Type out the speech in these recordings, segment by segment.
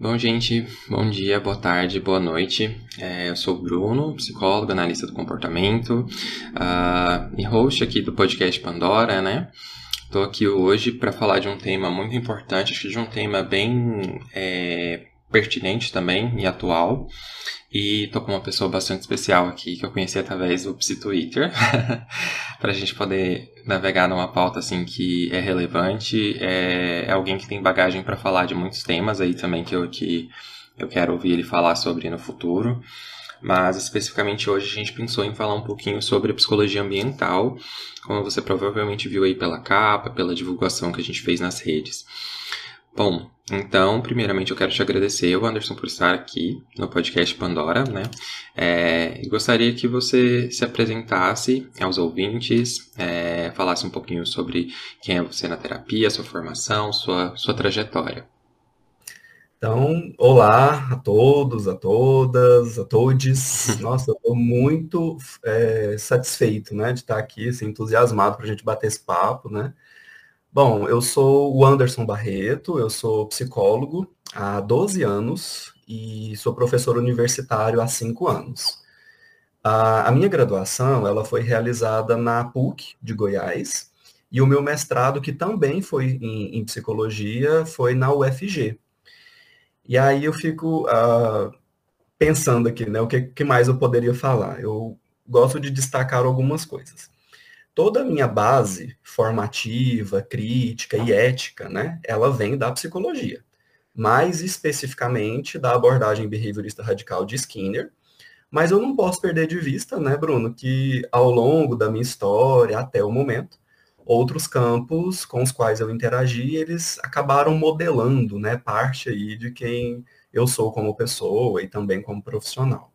Bom, gente, bom dia, boa tarde, boa noite. É, eu sou o Bruno, psicólogo, analista do comportamento uh, e host aqui do podcast Pandora, né? Estou aqui hoje para falar de um tema muito importante, acho que de um tema bem é, pertinente também e atual. E tô com uma pessoa bastante especial aqui que eu conheci através do Psi Twitter, para a gente poder navegar numa pauta assim que é relevante. É, é alguém que tem bagagem para falar de muitos temas aí também que eu, que eu quero ouvir ele falar sobre no futuro. Mas especificamente hoje a gente pensou em falar um pouquinho sobre psicologia ambiental, como você provavelmente viu aí pela capa, pela divulgação que a gente fez nas redes. Bom, então, primeiramente eu quero te agradecer, Anderson, por estar aqui no podcast Pandora, né? É, gostaria que você se apresentasse aos ouvintes, é, falasse um pouquinho sobre quem é você na terapia, sua formação, sua, sua trajetória. Então, olá a todos, a todas, a todes. Nossa, eu estou muito é, satisfeito, né, de estar aqui, assim, entusiasmado para a gente bater esse papo, né? Bom, eu sou o Anderson Barreto, eu sou psicólogo há 12 anos e sou professor universitário há 5 anos. A, a, minha graduação, ela foi realizada na PUC de Goiás e o meu mestrado, que também foi em, em psicologia, foi na UFG. E aí eu fico uh, pensando aqui, né, o que, que mais eu poderia falar? Eu gosto de destacar algumas coisas toda a minha base formativa, crítica e ética, né, ela vem da psicologia. Mais especificamente da abordagem behaviorista radical de Skinner. Mas eu não posso perder de vista, né, Bruno, que ao longo da minha história, até o momento, outros campos com os quais eu interagi, eles acabaram modelando, né, parte aí de quem eu sou como pessoa e também como profissional.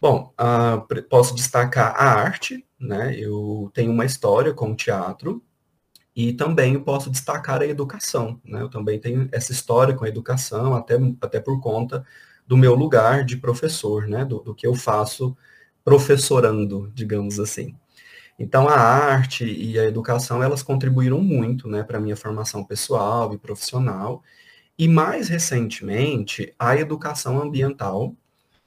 Bom, uh, posso destacar a arte, né? Eu tenho uma história com o teatro e também posso destacar a educação, né? Eu também tenho essa história com a educação, até, até por conta do meu lugar de professor, né? Do, do que eu faço professorando, digamos assim. Então, a arte e a educação, elas contribuíram muito, né, para a minha formação pessoal e profissional. E, mais recentemente, a educação ambiental,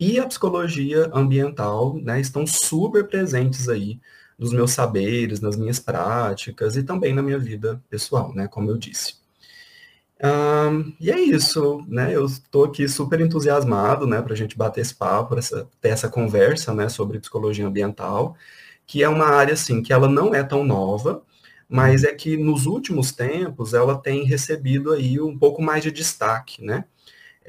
e a psicologia ambiental né, estão super presentes aí nos meus saberes, nas minhas práticas e também na minha vida pessoal, né, como eu disse. Um, e é isso, né? Eu estou aqui super entusiasmado, né, para a gente bater esse papo, essa, ter essa conversa, né, sobre psicologia ambiental, que é uma área assim que ela não é tão nova, mas é que nos últimos tempos ela tem recebido aí um pouco mais de destaque, né?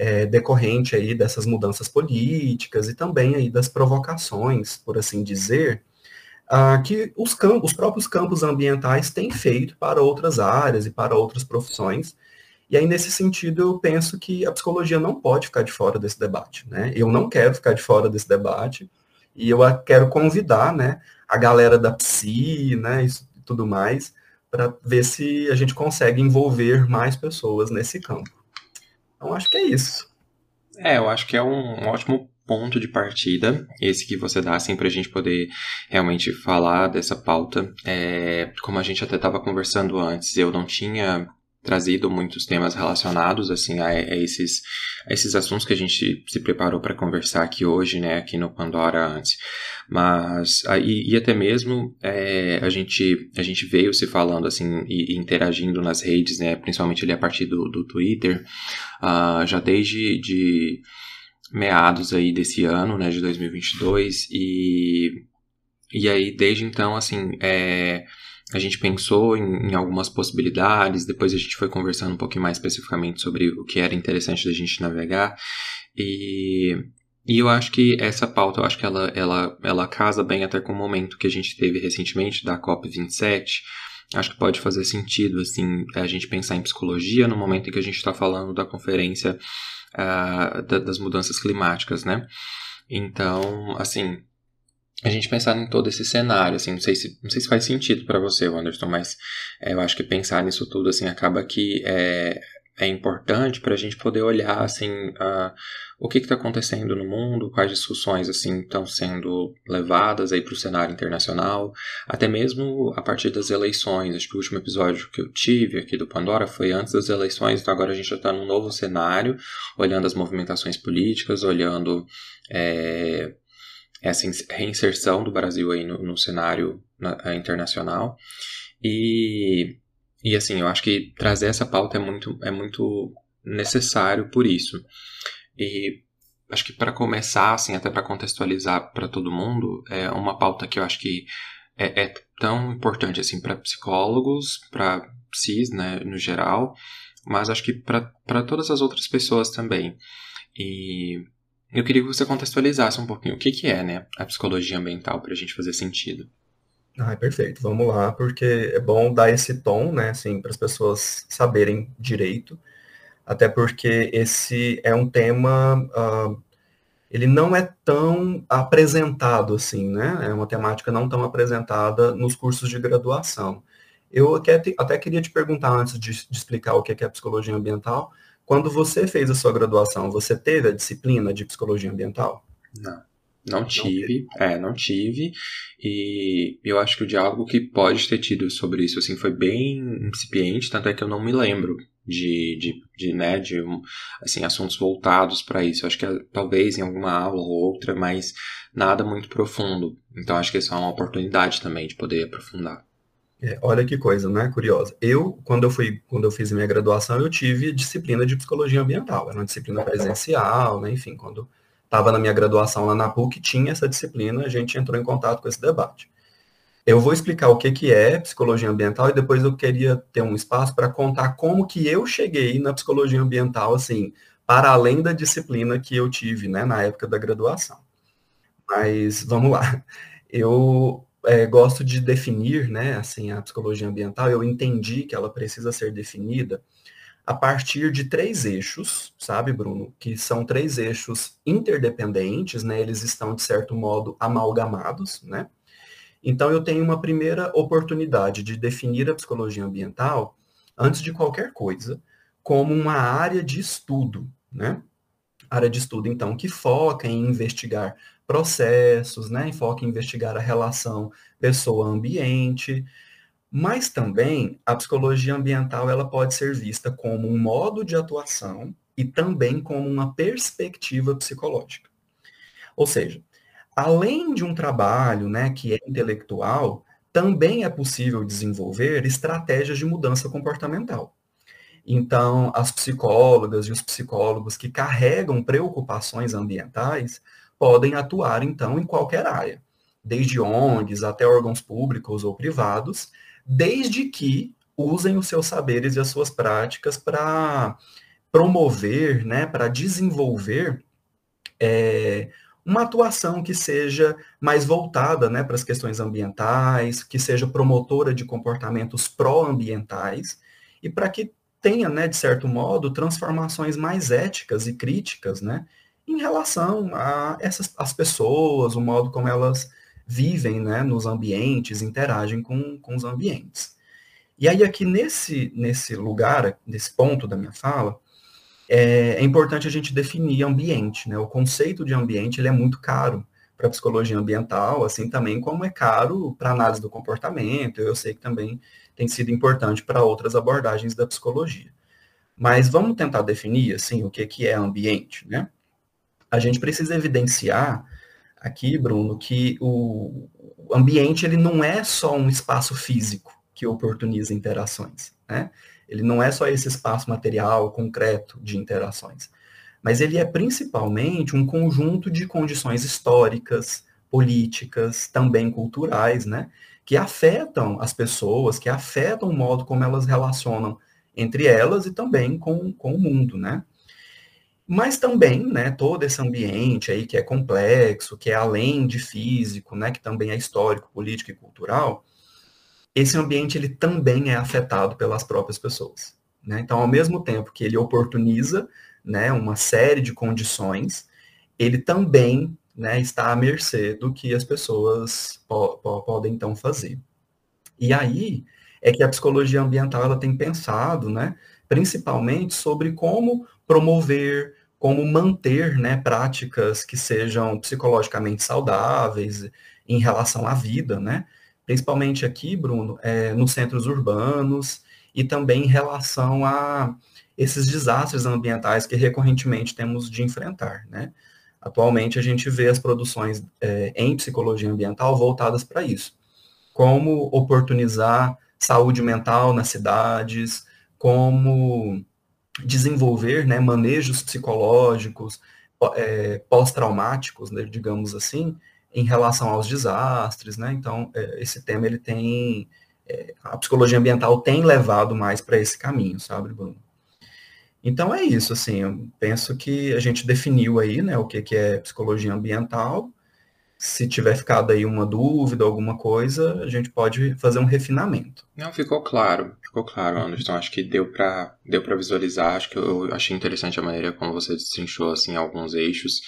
É, decorrente aí dessas mudanças políticas e também aí das provocações, por assim dizer, ah, que os, campos, os próprios campos ambientais têm feito para outras áreas e para outras profissões. E aí, nesse sentido, eu penso que a psicologia não pode ficar de fora desse debate. Né? Eu não quero ficar de fora desse debate, e eu quero convidar né, a galera da psi, né, isso tudo mais, para ver se a gente consegue envolver mais pessoas nesse campo. Então acho que é isso. É, eu acho que é um, ótimo ponto de partida, esse que você dá, assim, para a gente poder realmente falar dessa pauta. É, como a gente até estava conversando antes, eu não tinha trazido muitos temas relacionados assim a, a, esses a esses assuntos que a gente se preparou para conversar aqui hoje, né, aqui no Pandora antes. Mas aí e até mesmo é, a gente a gente veio se falando assim e, e, interagindo nas redes, né, principalmente ali a partir do, do Twitter, uh, já desde de meados aí desse ano, né, de 2022 e e aí desde então assim é a gente pensou em, em, algumas possibilidades, depois a gente foi conversando um pouquinho mais especificamente sobre o que era interessante da gente navegar, e, e eu acho que essa pauta, eu acho que ela, ela, ela casa bem até com o momento que a gente teve recentemente da COP27, acho que pode fazer sentido, assim, a gente pensar em psicologia no momento em que a gente está falando da conferência uh, da, das mudanças climáticas, né? Então, assim, a gente pensar em todo esse cenário, assim, não sei se, não sei se faz sentido para você, Anderson, mas é, eu acho que pensar nisso tudo, assim, acaba que é, é importante para a gente poder olhar, assim, o que está acontecendo no mundo, quais discussões, assim, estão sendo levadas aí para o cenário internacional, até mesmo a partir das eleições. Acho que o último episódio que eu tive aqui do Pandora foi antes das eleições, então agora a gente já está num novo cenário, olhando as movimentações políticas, olhando é, essa reinserção do Brasil aí no, no cenário eh, internacional. E, e assim, eu acho que trazer essa pauta é muito, é muito necessário por isso. E acho que para começar, assim, até para contextualizar para todo mundo, é uma pauta que eu acho que é, é tão importante assim para psicólogos, para psis, né, no geral, mas acho que para todas as outras pessoas também. E eu queria que você contextualizasse um pouquinho o que, que é né, a psicologia ambiental para a gente fazer sentido. Ah, perfeito. Vamos lá, porque é bom dar esse tom, né, assim, para as pessoas saberem direito, até porque esse é um tema, uh, ele não é tão apresentado assim, né? É uma temática não tão apresentada nos cursos de graduação. Eu até, até queria te perguntar antes de, de explicar o que é psicologia ambiental, quando você fez a sua graduação, você teve a disciplina de psicologia ambiental? Não. Não tive, não é, não tive, e eu acho que o diálogo que pode ter tido sobre isso, assim, foi bem incipiente, tanto é que eu não me lembro de, de, de né, de, assim, assuntos voltados para isso, eu acho que talvez em alguma aula ou outra, mas nada muito profundo, então acho que isso é uma oportunidade também de poder aprofundar. É, olha que coisa, né? Curiosa. Eu, quando eu fui, quando eu fiz minha graduação, eu tive disciplina de psicologia ambiental. Era uma disciplina presencial, né? Enfim, quando estava na minha graduação lá na PUC, tinha essa disciplina, a gente entrou em contato com esse debate. Eu vou explicar o que, que é psicologia ambiental e depois eu queria ter um espaço para contar como que eu cheguei na psicologia ambiental, assim, para além da disciplina que eu tive, né, na época da graduação. Mas vamos lá. Eu é, gosto de definir, né, assim, a psicologia ambiental, eu entendi que ela precisa ser definida a partir de três eixos, sabe, Bruno? Que são três eixos interdependentes, né? Eles estão, de certo modo, amalgamados, né? Então, eu tenho uma primeira oportunidade de definir a psicologia ambiental, antes de qualquer coisa, como uma área de estudo, né? Área de estudo, então, que foca em investigar processos, né? Enfoque em investigar a relação pessoa-ambiente, mas também a psicologia ambiental ela pode ser vista como um modo de atuação e também como uma perspectiva psicológica. Ou seja, além de um trabalho né, que é intelectual, também é possível desenvolver estratégias de mudança comportamental. Então, as psicólogas e os psicólogos que carregam preocupações ambientais podem atuar, então, em qualquer área, desde ONGs até órgãos públicos ou privados, desde que usem os seus saberes e as suas práticas para promover, né, para desenvolver é, uma atuação que seja mais voltada né, para as questões ambientais, que seja promotora de comportamentos pró-ambientais e para que tenha, né, de certo modo, transformações mais éticas e críticas, né, em relação a essas as pessoas, o modo como elas vivem né, nos ambientes, interagem com, com os ambientes. E aí, aqui nesse, nesse lugar, nesse ponto da minha fala, é, é importante a gente definir ambiente. Né? O conceito de ambiente ele é muito caro para a psicologia ambiental, assim também como é caro para análise do comportamento. Eu sei que também tem sido importante para outras abordagens da psicologia. Mas vamos tentar definir assim o que, que é ambiente, né? A gente precisa evidenciar aqui, Bruno, que o ambiente ele não é só um espaço físico que oportuniza interações, né? Ele não é só esse espaço material, concreto de interações, mas ele é principalmente um conjunto de condições históricas, políticas, também culturais, né? Que afetam as pessoas, que afetam o modo como elas relacionam entre elas e também com, com o mundo, né? Mas também, né, todo esse ambiente aí que é complexo, que é além de físico, né, que também é histórico, político e cultural, esse ambiente ele também é afetado pelas próprias pessoas. Né? Então, ao mesmo tempo que ele oportuniza né, uma série de condições, ele também né, está à mercê do que as pessoas po po podem então fazer. E aí é que a psicologia ambiental ela tem pensado, né, principalmente sobre como promover, como manter né, práticas que sejam psicologicamente saudáveis em relação à vida, né? Principalmente aqui, Bruno, é, nos centros urbanos e também em relação a esses desastres ambientais que recorrentemente temos de enfrentar, né? Atualmente a gente vê as produções é, em psicologia ambiental voltadas para isso. Como oportunizar saúde mental nas cidades, como desenvolver né, manejos psicológicos é, pós-traumáticos, né, digamos assim, em relação aos desastres, né? Então, é, esse tema ele tem é, a psicologia ambiental tem levado mais para esse caminho, sabe, Bruno? Então é isso, assim, eu penso que a gente definiu aí, né, o que, que é psicologia ambiental. Se tiver ficado aí uma dúvida, alguma coisa, a gente pode fazer um refinamento. Não, ficou claro, ficou claro, Anderson. Acho que deu para deu visualizar. Acho que eu achei interessante a maneira como você destrinchou assim alguns eixos.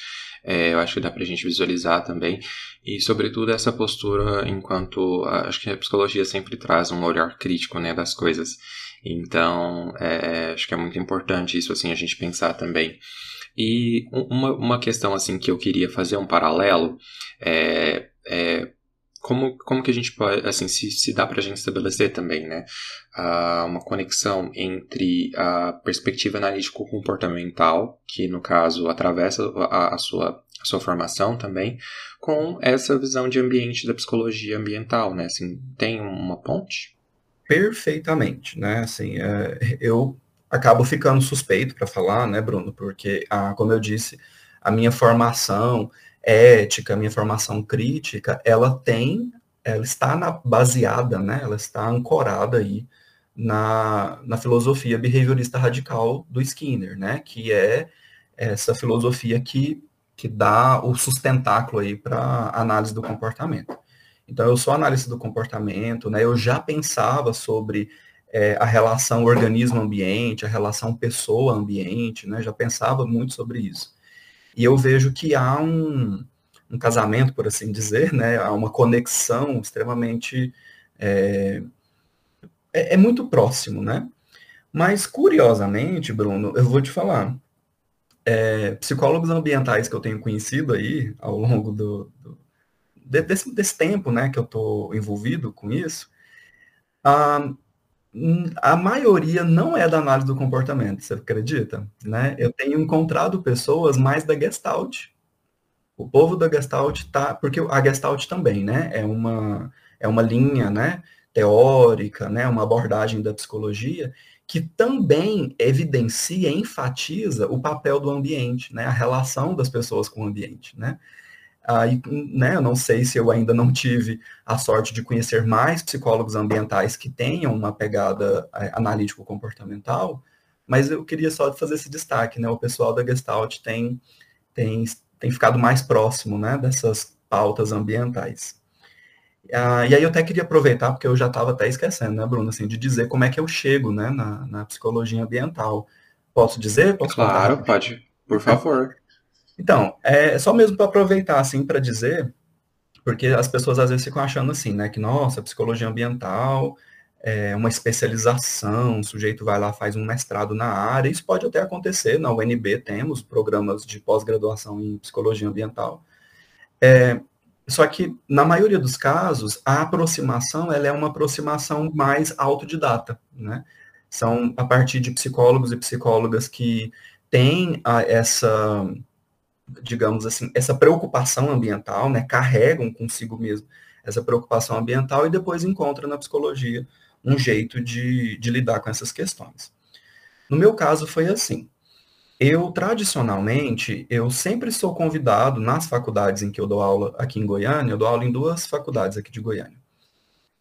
É, eu acho que dá para a gente visualizar também. E, sobretudo, essa postura enquanto. Acho que a psicologia sempre traz um olhar crítico né, das coisas. Então, é, acho que é muito importante isso, assim, a gente pensar também. E uma, uma questão, assim, que eu queria fazer um paralelo é, é como, como que a gente pode, assim, se, se dá para a gente estabelecer também, né, uh, uma conexão entre a perspectiva analítico-comportamental, que no caso atravessa a, a, sua, a sua formação também, com essa visão de ambiente da psicologia ambiental, né, assim, tem uma ponte? Perfeitamente, né, assim, é, eu acabo ficando suspeito para falar, né, Bruno, porque, ah, como eu disse, a minha formação ética, minha formação crítica, ela tem, ela está na, baseada, né, ela está ancorada aí na, na filosofia behaviorista radical do Skinner, né, que é essa filosofia que, que dá o sustentáculo aí para análise do comportamento. Então, eu sou analista do comportamento, né, eu já pensava sobre é, a relação organismo-ambiente, a relação pessoa-ambiente, né, já pensava muito sobre isso. E eu vejo que há um, um casamento, por assim dizer, né? Há uma conexão extremamente. É, é, é muito próximo, né? Mas, curiosamente, Bruno, eu vou te falar. É, psicólogos ambientais que eu tenho conhecido aí ao longo do, do desse, desse, tempo, né, que eu estou envolvido com isso, a, a maioria não é da análise do comportamento, você acredita? Né? Eu tenho encontrado pessoas mais da Gestalt. O povo da Gestalt tá, porque a Gestalt também, né, é uma é uma linha, né, teórica, né, uma abordagem da psicologia que também evidencia, enfatiza o papel do ambiente, né, a relação das pessoas com o ambiente, né? Aí, né, eu não sei se eu ainda não tive a sorte de conhecer mais psicólogos ambientais que tenham uma pegada é, analítico-comportamental, mas eu queria só fazer esse destaque, né? O pessoal da Gestalt tem, tem, tem ficado mais próximo, né, dessas pautas ambientais. Ah, e aí eu até queria aproveitar, porque eu já estava até esquecendo, né, Bruno, assim, de dizer como é que eu chego, né, na, na psicologia ambiental. Posso dizer? Posso claro, contar? pode, por favor. Então, é só mesmo para aproveitar, assim, para dizer, porque as pessoas às vezes ficam achando assim, né, que, nossa, psicologia ambiental é uma especialização, o sujeito vai lá, faz um mestrado na área, isso pode até acontecer, na UNB temos programas de pós-graduação em psicologia ambiental, é, só que, na maioria dos casos, a aproximação, ela é uma aproximação mais autodidata, né, são a partir de psicólogos e psicólogas que têm essa digamos assim, essa preocupação ambiental, né, carregam consigo mesmo essa preocupação ambiental e depois encontram na psicologia um jeito de, de lidar com essas questões. No meu caso foi assim. Eu, tradicionalmente, eu sempre sou convidado nas faculdades em que eu dou aula aqui em Goiânia, eu dou aula em duas faculdades aqui de Goiânia.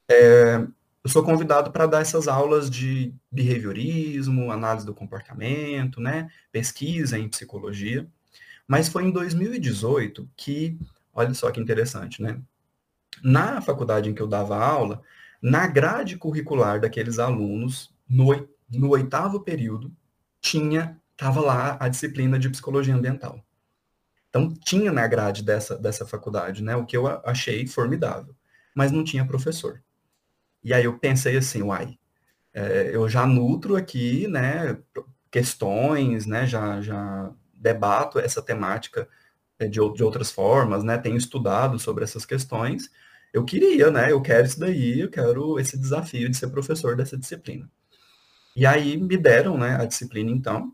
É, eu sou convidado para dar essas aulas de behaviorismo, análise do comportamento, né, pesquisa em psicologia. Mas foi em 2018 que, olha só que interessante, né? Na faculdade em que eu dava aula, na grade curricular daqueles alunos, no, no oitavo período, tinha, estava lá a disciplina de psicologia ambiental. Então, tinha na grade dessa, dessa faculdade, né? O que eu achei formidável. Mas não tinha professor. E aí eu pensei assim, uai, é, eu já nutro aqui, né, questões, né, já, já debato essa temática é, de, de outras formas, né, tenho estudado sobre essas questões, eu queria, né, eu quero isso daí, eu quero esse desafio de ser professor dessa disciplina. E aí me deram, né, a disciplina então,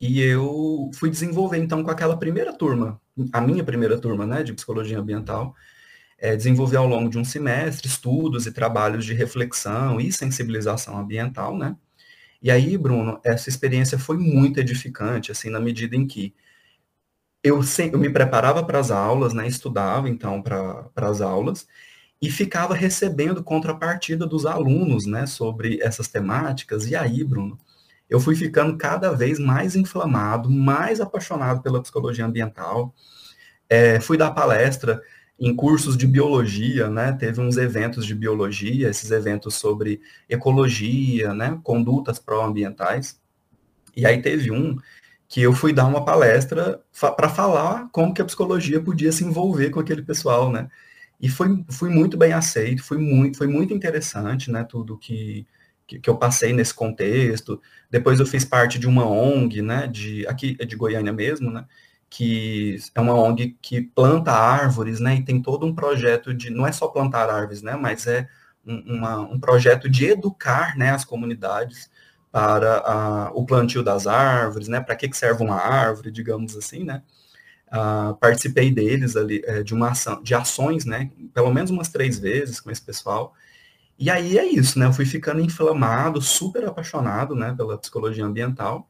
e eu fui desenvolver, então, com aquela primeira turma, a minha primeira turma, né, de psicologia ambiental, é, desenvolver ao longo de um semestre estudos e trabalhos de reflexão e sensibilização ambiental, né? E aí, Bruno, essa experiência foi muito edificante, assim, na medida em que eu, eu me preparava para as aulas, né, estudava, então, para as aulas, e ficava recebendo contrapartida dos alunos, né, sobre essas temáticas, e aí, Bruno, eu fui ficando cada vez mais inflamado, mais apaixonado pela psicologia ambiental. É, fui dar palestra em cursos de biologia, né? Teve uns eventos de biologia, esses eventos sobre ecologia, né? Condutas pró-ambientais. E aí teve um que eu fui dar uma palestra para falar como que a psicologia podia se envolver com aquele pessoal, né? E foi, fui muito bem aceito, foi muito, foi muito interessante, né? Tudo que, que, que, eu passei nesse contexto. Depois eu fiz parte de uma ONG, né, de, aqui de Goiânia mesmo, né, que é uma ONG que planta árvores, né, e tem todo um projeto de, não é só plantar árvores, né, mas é um, uma, um projeto de educar, né, as comunidades para a, o plantio das árvores, né, para que, que serve uma árvore, digamos assim, né, Uh, participei deles ali, é, de uma ação, de ações, né, pelo menos umas três vezes com esse pessoal, e aí é isso, né? Eu fui ficando inflamado, super apaixonado, né, pela psicologia ambiental,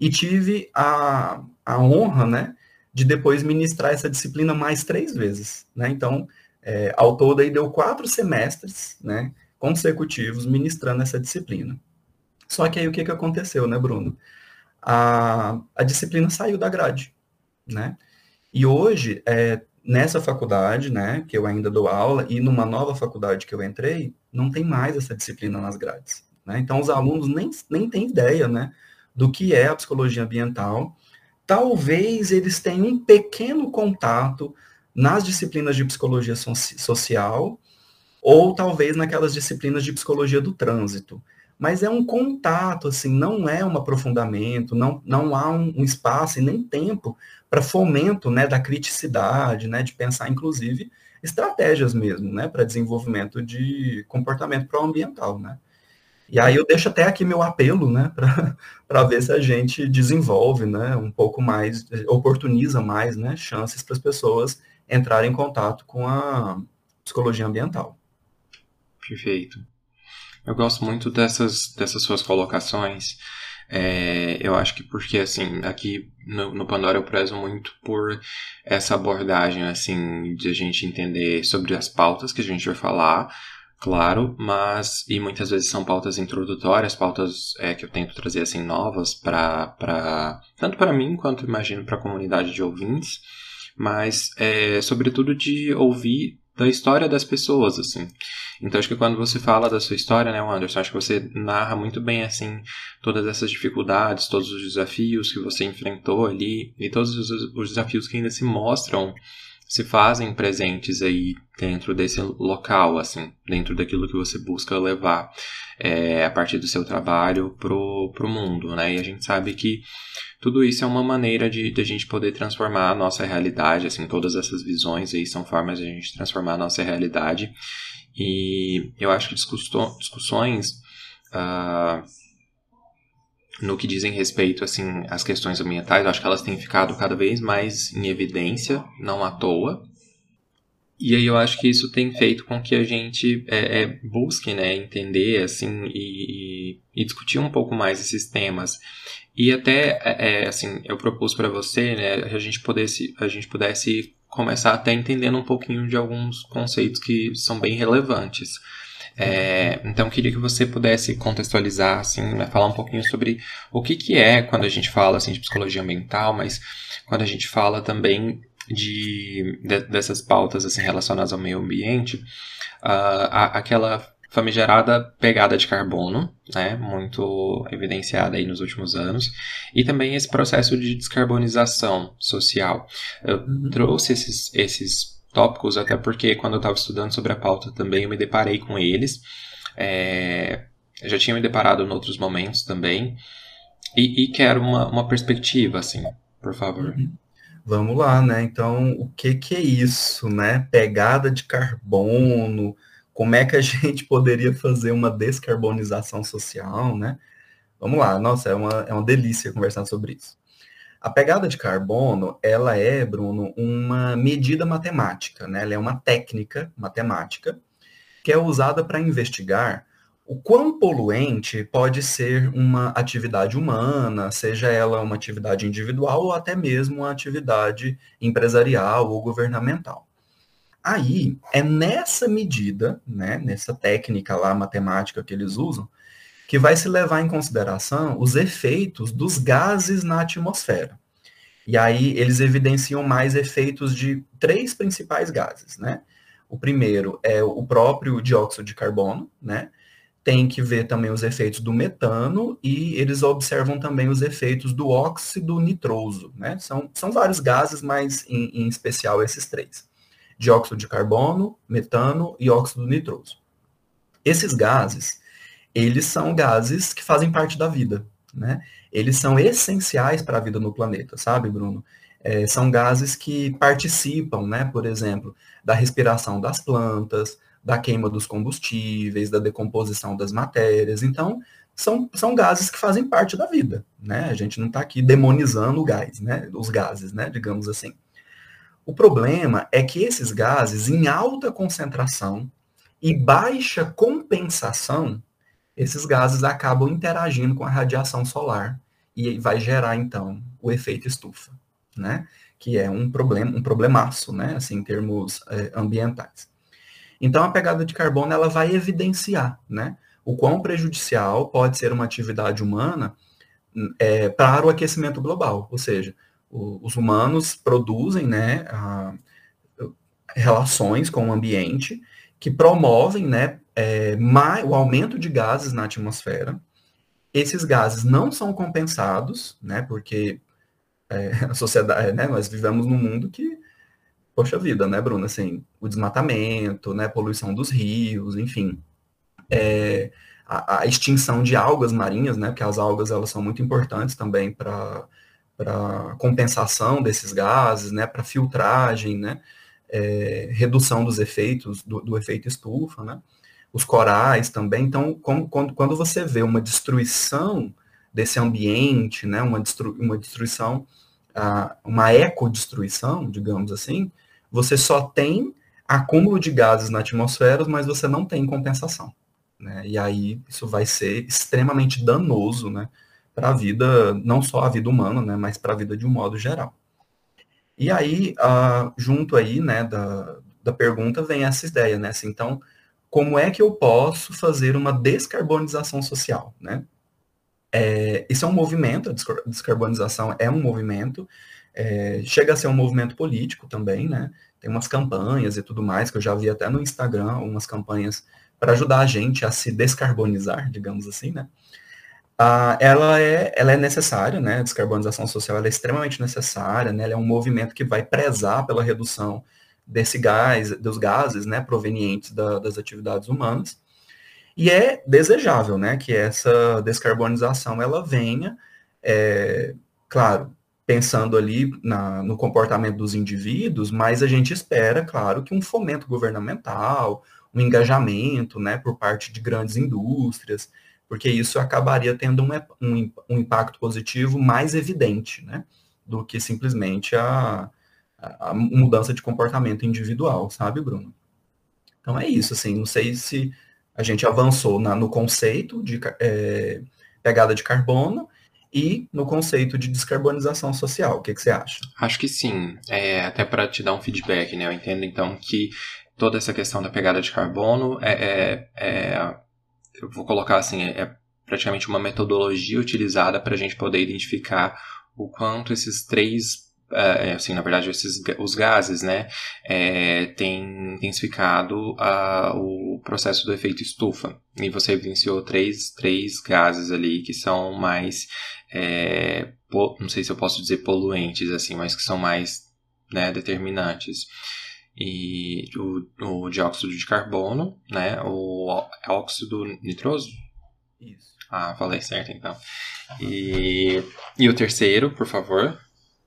e tive a, a honra, né, de depois ministrar essa disciplina mais três vezes, né? Então, é, ao todo aí deu quatro semestres, né, consecutivos ministrando essa disciplina. Só que aí o que, que aconteceu, né, Bruno? A, a disciplina saiu da grade, né? E hoje, é, nessa faculdade, né, que eu ainda dou aula, e numa nova faculdade que eu entrei, não tem mais essa disciplina nas grades. Né? Então, os alunos nem, nem têm ideia né, do que é a psicologia ambiental. Talvez eles tenham um pequeno contato nas disciplinas de psicologia so social, ou talvez naquelas disciplinas de psicologia do trânsito. Mas é um contato, assim, não é um aprofundamento, não, não há um, um espaço e nem tempo para fomento né, da criticidade, né, de pensar, inclusive, estratégias mesmo, né, para desenvolvimento de comportamento pró-ambiental, né. E aí eu deixo até aqui meu apelo, né, para ver se a gente desenvolve, né, um pouco mais, oportuniza mais, né, chances para as pessoas entrarem em contato com a psicologia ambiental. Perfeito. Eu gosto muito dessas, dessas suas colocações, é, eu acho que porque, assim, aqui no, no, Pandora eu prezo muito por essa abordagem, assim, de a gente entender sobre as pautas que a gente vai falar, claro, mas, e muitas vezes são pautas introdutórias, pautas é, que eu tento trazer, assim, novas para, tanto para mim quanto, imagino, para a comunidade de ouvintes, mas, é, sobretudo, de ouvir da história das pessoas, assim. Então acho que quando você fala da sua história, né, Anderson, acho que você narra muito bem, assim, todas essas dificuldades, todos os desafios que você enfrentou ali e todos os, os desafios que ainda se mostram, se fazem presentes aí dentro desse local, assim, dentro daquilo que você busca levar é, a partir do seu trabalho pro, pro mundo, né? E a gente sabe que tudo isso é uma maneira de, de a gente poder transformar a nossa realidade, assim, todas essas visões aí são formas de a gente transformar a nossa realidade. E eu acho que discussões uh, no que dizem respeito assim às questões ambientais, acho que elas têm ficado cada vez mais em evidência, não à toa. E aí eu acho que isso tem feito com que a gente é, é, busque né, entender assim e, e, discutir um pouco mais esses temas. E até é, é assim eu propus para você né, a gente pudesse a gente pudesse começar até entendendo um pouquinho de alguns conceitos que são bem relevantes. É, então queria que você pudesse contextualizar, assim, né, falar um pouquinho sobre o que, que é quando a gente fala assim de psicologia ambiental, mas quando a gente fala também de, de dessas pautas assim relacionadas ao meio ambiente, uh, a, aquela famigerada pegada de carbono, né, muito evidenciada aí nos últimos anos, e também esse processo de descarbonização social. Eu uhum. trouxe esses, esses tópicos até porque quando eu estava estudando sobre a pauta também eu me deparei com eles. É, já tinha me deparado em outros momentos também, e, e quero uma, uma perspectiva, assim, por favor. Uhum. Vamos lá, né? Então, o que, que é isso, né? Pegada de carbono, como é que a gente poderia fazer uma descarbonização social, né? Vamos lá, nossa, é uma, é uma delícia conversar sobre isso. A pegada de carbono, ela é, Bruno, uma medida matemática, né? Ela é uma técnica matemática que é usada para investigar o quão poluente pode ser uma atividade humana, seja ela uma atividade individual ou até mesmo uma atividade empresarial ou governamental. Aí, é nessa medida, né, nessa técnica lá matemática que eles usam, que vai se levar em consideração os efeitos dos gases na atmosfera. E aí eles evidenciam mais efeitos de três principais gases, né? O primeiro é o próprio dióxido de carbono, né? tem que ver também os efeitos do metano e eles observam também os efeitos do óxido nitroso, né? São, são vários gases, mas em, em especial esses três. Dióxido de carbono, metano e óxido nitroso. Esses gases, eles são gases que fazem parte da vida, né? Eles são essenciais para a vida no planeta, sabe, Bruno? É, são gases que participam, né, por exemplo, da respiração das plantas, da queima dos combustíveis, da decomposição das matérias. Então, são, são gases que fazem parte da vida, né? A gente não está aqui demonizando o gás, né? Os gases, né? Digamos assim. O problema é que esses gases, em alta concentração e baixa compensação, esses gases acabam interagindo com a radiação solar e vai gerar, então, o efeito estufa, né? Que é um problema, um problemaço, né? Assim, em termos é, ambientais. Então, a pegada de carbono ela vai evidenciar né, o quão prejudicial pode ser uma atividade humana é, para o aquecimento global. Ou seja, o, os humanos produzem né, a, relações com o ambiente que promovem né, é, mais, o aumento de gases na atmosfera. Esses gases não são compensados, né, porque é, a sociedade, né, nós vivemos num mundo que poxa vida, né, Bruno? Assim, o desmatamento, né, poluição dos rios, enfim. É, a, a, extinção de algas marinhas, né, porque as algas elas são muito importantes também para para compensação desses gases, né, para filtragem, né, é, redução dos efeitos do, do, efeito estufa, né, os corais também. Então, quando, quando você vê uma destruição desse ambiente, né, uma, destru, uma destruição, uh, uma ecodestruição, digamos assim, você só tem acúmulo de gases na atmosfera, mas você não tem compensação. Né? E aí isso vai ser extremamente danoso né, para a vida, não só a vida humana, né, mas para a vida de um modo geral. E aí, uh, junto aí né, da, da pergunta, vem essa ideia, né? Assim, então, como é que eu posso fazer uma descarbonização social, né? É, isso é um movimento, a descarbonização é um movimento, é, chega a ser um movimento político também, né? Tem umas campanhas e tudo mais, que eu já vi até no Instagram, umas campanhas para ajudar a gente a se descarbonizar, digamos assim, né? Ah, ela, é, ela é necessária, né? A descarbonização social é extremamente necessária, né? Ela é um movimento que vai prezar pela redução desse gás, dos gases, né, provenientes da, das atividades humanas. E é desejável, né, que essa descarbonização ela venha, é, claro, pensando ali na, no comportamento dos indivíduos, mas a gente espera, claro, que um fomento governamental, um engajamento, né, por parte de grandes indústrias, porque isso acabaria tendo um, um, um impacto positivo mais evidente, né, do que simplesmente a, a, mudança de comportamento individual, sabe, Bruno? Então é isso, assim, não sei se a gente avançou na, no conceito de é, pegada de carbono, e no conceito de descarbonização social. O que, que você acha? Acho que sim. É, até para te dar um feedback, né? Eu entendo então que toda essa questão da pegada de carbono é, é, é eu vou colocar assim, é, é praticamente uma metodologia utilizada para a gente poder identificar o quanto esses três assim, na verdade, esses, os gases, né, é, têm intensificado a, o processo do efeito estufa. E você evidenciou três, três gases ali que são mais, é, não sei se eu posso dizer poluentes, assim, mas que são mais né, determinantes. E o, o dióxido de carbono, né, o óxido nitroso. Isso. Ah, falei certo então. E, e o terceiro, por favor?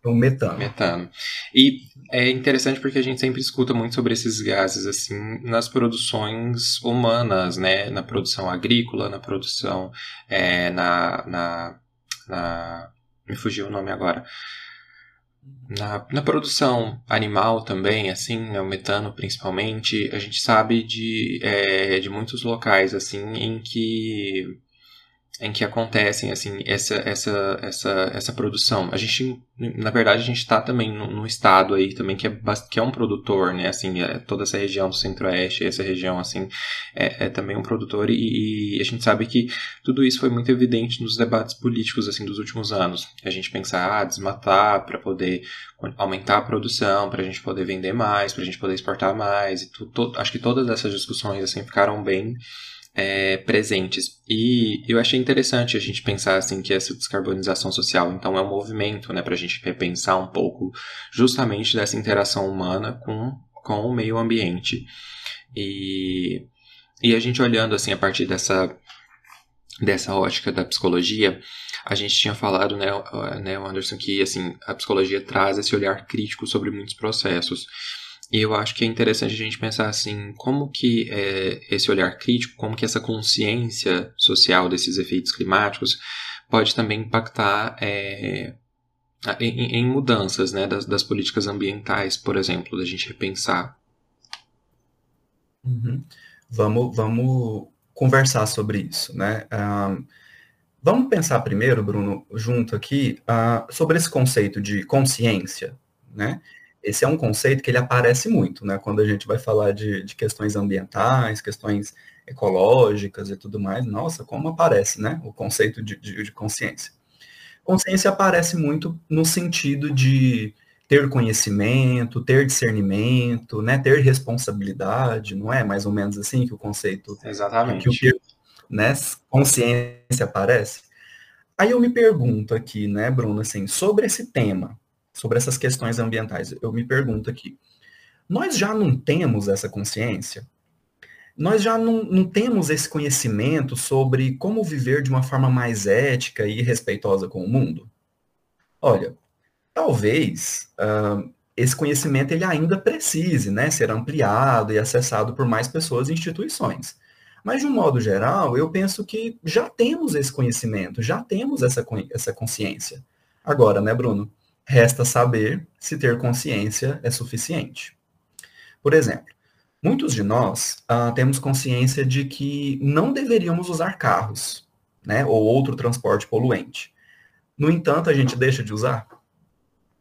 O metano. Metano. E é interessante porque a gente sempre escuta muito sobre esses gases assim nas produções humanas, né? Na produção agrícola, na produção é, na, na, na. Me fugiu o nome agora. Na, na produção animal também, assim, né, o metano principalmente, a gente sabe de, é, de muitos locais assim em que em que acontecem assim essa essa essa essa produção. A gente na verdade a gente está também num, estado aí também que é que é um produtor, né? Assim, é, toda essa região do Centro-Oeste, essa região assim é, é também um produtor e, e, a gente sabe que tudo isso foi muito evidente nos debates políticos assim dos últimos anos. A gente pensar ah, desmatar para poder aumentar a produção, para a gente poder vender mais, para a gente poder exportar mais e tudo, acho que todas essas discussões assim ficaram bem é, presentes. E eu achei interessante a gente pensar assim que essa descarbonização social, então, é um movimento, né, para a gente repensar um pouco justamente dessa interação humana com, com o meio ambiente. E, e a gente olhando assim a partir dessa dessa ótica da psicologia, a gente tinha falado, né, né, Anderson, que assim a psicologia traz esse olhar crítico sobre muitos processos. E eu acho que é interessante a gente pensar assim, como que é, esse olhar crítico, como que essa consciência social desses efeitos climáticos pode também impactar é, em, em, mudanças né, das, das, políticas ambientais, por exemplo, da gente repensar. Uhum. Vamos, vamos conversar sobre isso, né? Uh, vamos pensar primeiro, Bruno, junto aqui, uh, sobre esse conceito de consciência, né? Esse é um conceito que ele aparece muito, né? Quando a gente vai falar de, de questões ambientais, questões ecológicas e tudo mais, nossa, como aparece, né? O conceito de, de, de consciência. Consciência aparece muito no sentido de ter conhecimento, ter discernimento, né? Ter responsabilidade, não é mais ou menos assim que o conceito, Exatamente. que o que, né? Consciência aparece. Aí eu me pergunto aqui, né, Bruno, assim, sobre esse tema, sobre essas questões ambientais. Eu me pergunto aqui, nós já não temos essa consciência? Nós já não, não temos esse conhecimento sobre como viver de uma forma mais ética e respeitosa com o mundo? Olha, talvez uh, esse conhecimento ele ainda precise né, ser ampliado e acessado por mais pessoas e instituições. Mas, de um modo geral, eu penso que já temos esse conhecimento, já temos essa, essa consciência. Agora, né, Bruno? Resta saber se ter consciência é suficiente. Por exemplo, muitos de nós uh, temos consciência de que não deveríamos usar carros, né, ou outro transporte poluente. No entanto, a gente deixa de usar,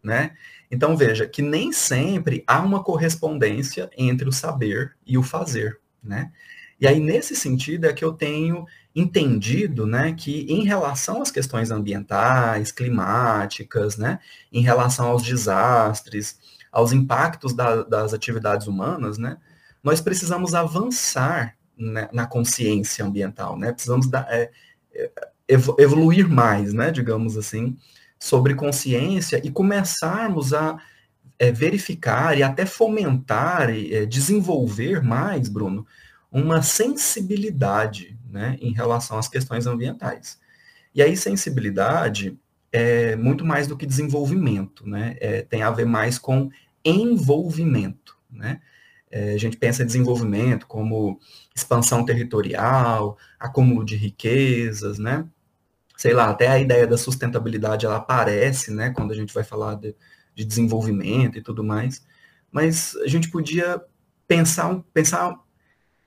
né? Então veja que nem sempre há uma correspondência entre o saber e o fazer, né? E aí nesse sentido é que eu tenho entendido né, que em relação às questões ambientais, climáticas, né, em relação aos desastres, aos impactos da, das atividades humanas, né, nós precisamos avançar né, na consciência ambiental, né, precisamos da, é, é evoluir mais, né, digamos assim, sobre consciência e começarmos a é, verificar e até fomentar e é, desenvolver mais, Bruno, uma sensibilidade né, em relação às questões ambientais. E aí, sensibilidade é muito mais do que desenvolvimento, né? É, tem a ver mais com envolvimento, né? É, a gente pensa em desenvolvimento como expansão territorial, acúmulo de riquezas, né? Sei lá, até a ideia da sustentabilidade ela aparece, né? Quando a gente vai falar de, de desenvolvimento e tudo mais. Mas a gente podia pensar, pensar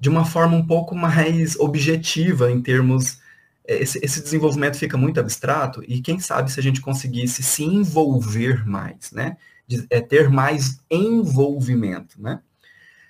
de uma forma um pouco mais objetiva em termos. É, esse, esse, desenvolvimento fica muito abstrato e quem sabe se a gente conseguisse se envolver mais, né? De, é, ter mais envolvimento, né?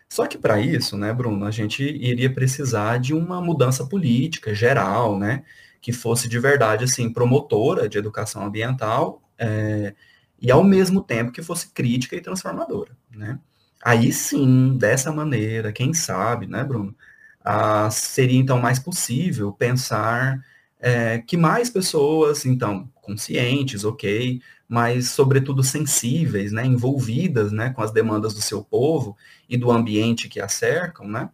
Só que para isso, né, Bruno, a gente iria precisar de uma mudança política geral, né? Que fosse de verdade, assim, promotora de educação ambiental é, e ao mesmo tempo que fosse crítica e transformadora, né? Aí sim, dessa maneira, quem sabe, né, Bruno, ah, seria então mais possível pensar é, que mais pessoas, então, conscientes, ok, mas sobretudo sensíveis, né, envolvidas, né, com as demandas do seu povo e do ambiente que a cercam, né,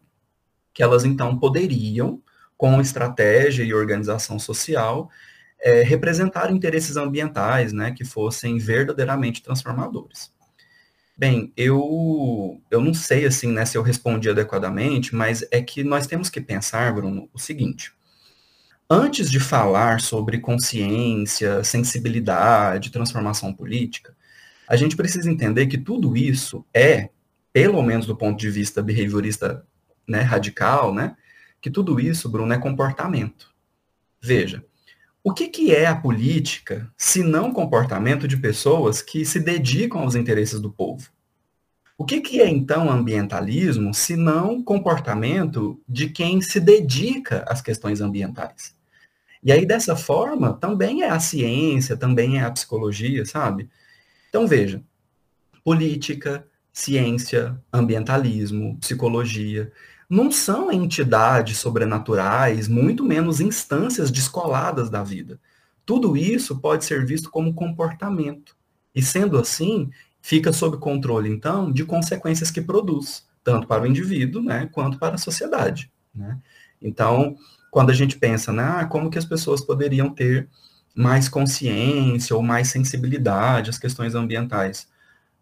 que elas então poderiam, com estratégia e organização social, é, representar interesses ambientais, né, que fossem verdadeiramente transformadores. Bem, eu, eu não sei assim, né, se eu respondi adequadamente, mas é que nós temos que pensar, Bruno, o seguinte. Antes de falar sobre consciência, sensibilidade, transformação política, a gente precisa entender que tudo isso é, pelo menos do ponto de vista behaviorista né, radical, né, que tudo isso, Bruno, é comportamento. Veja, o que, que é a política se não comportamento de pessoas que se dedicam aos interesses do povo? O que, que é então ambientalismo se não comportamento de quem se dedica às questões ambientais? E aí, dessa forma, também é a ciência, também é a psicologia, sabe? Então, veja, política, ciência, ambientalismo, psicologia, não são entidades sobrenaturais, muito menos instâncias descoladas da vida. Tudo isso pode ser visto como comportamento. E sendo assim, fica sob controle, então, de consequências que produz, tanto para o indivíduo, né, quanto para a sociedade. Né? Então, quando a gente pensa, né, ah, como que as pessoas poderiam ter mais consciência ou mais sensibilidade às questões ambientais?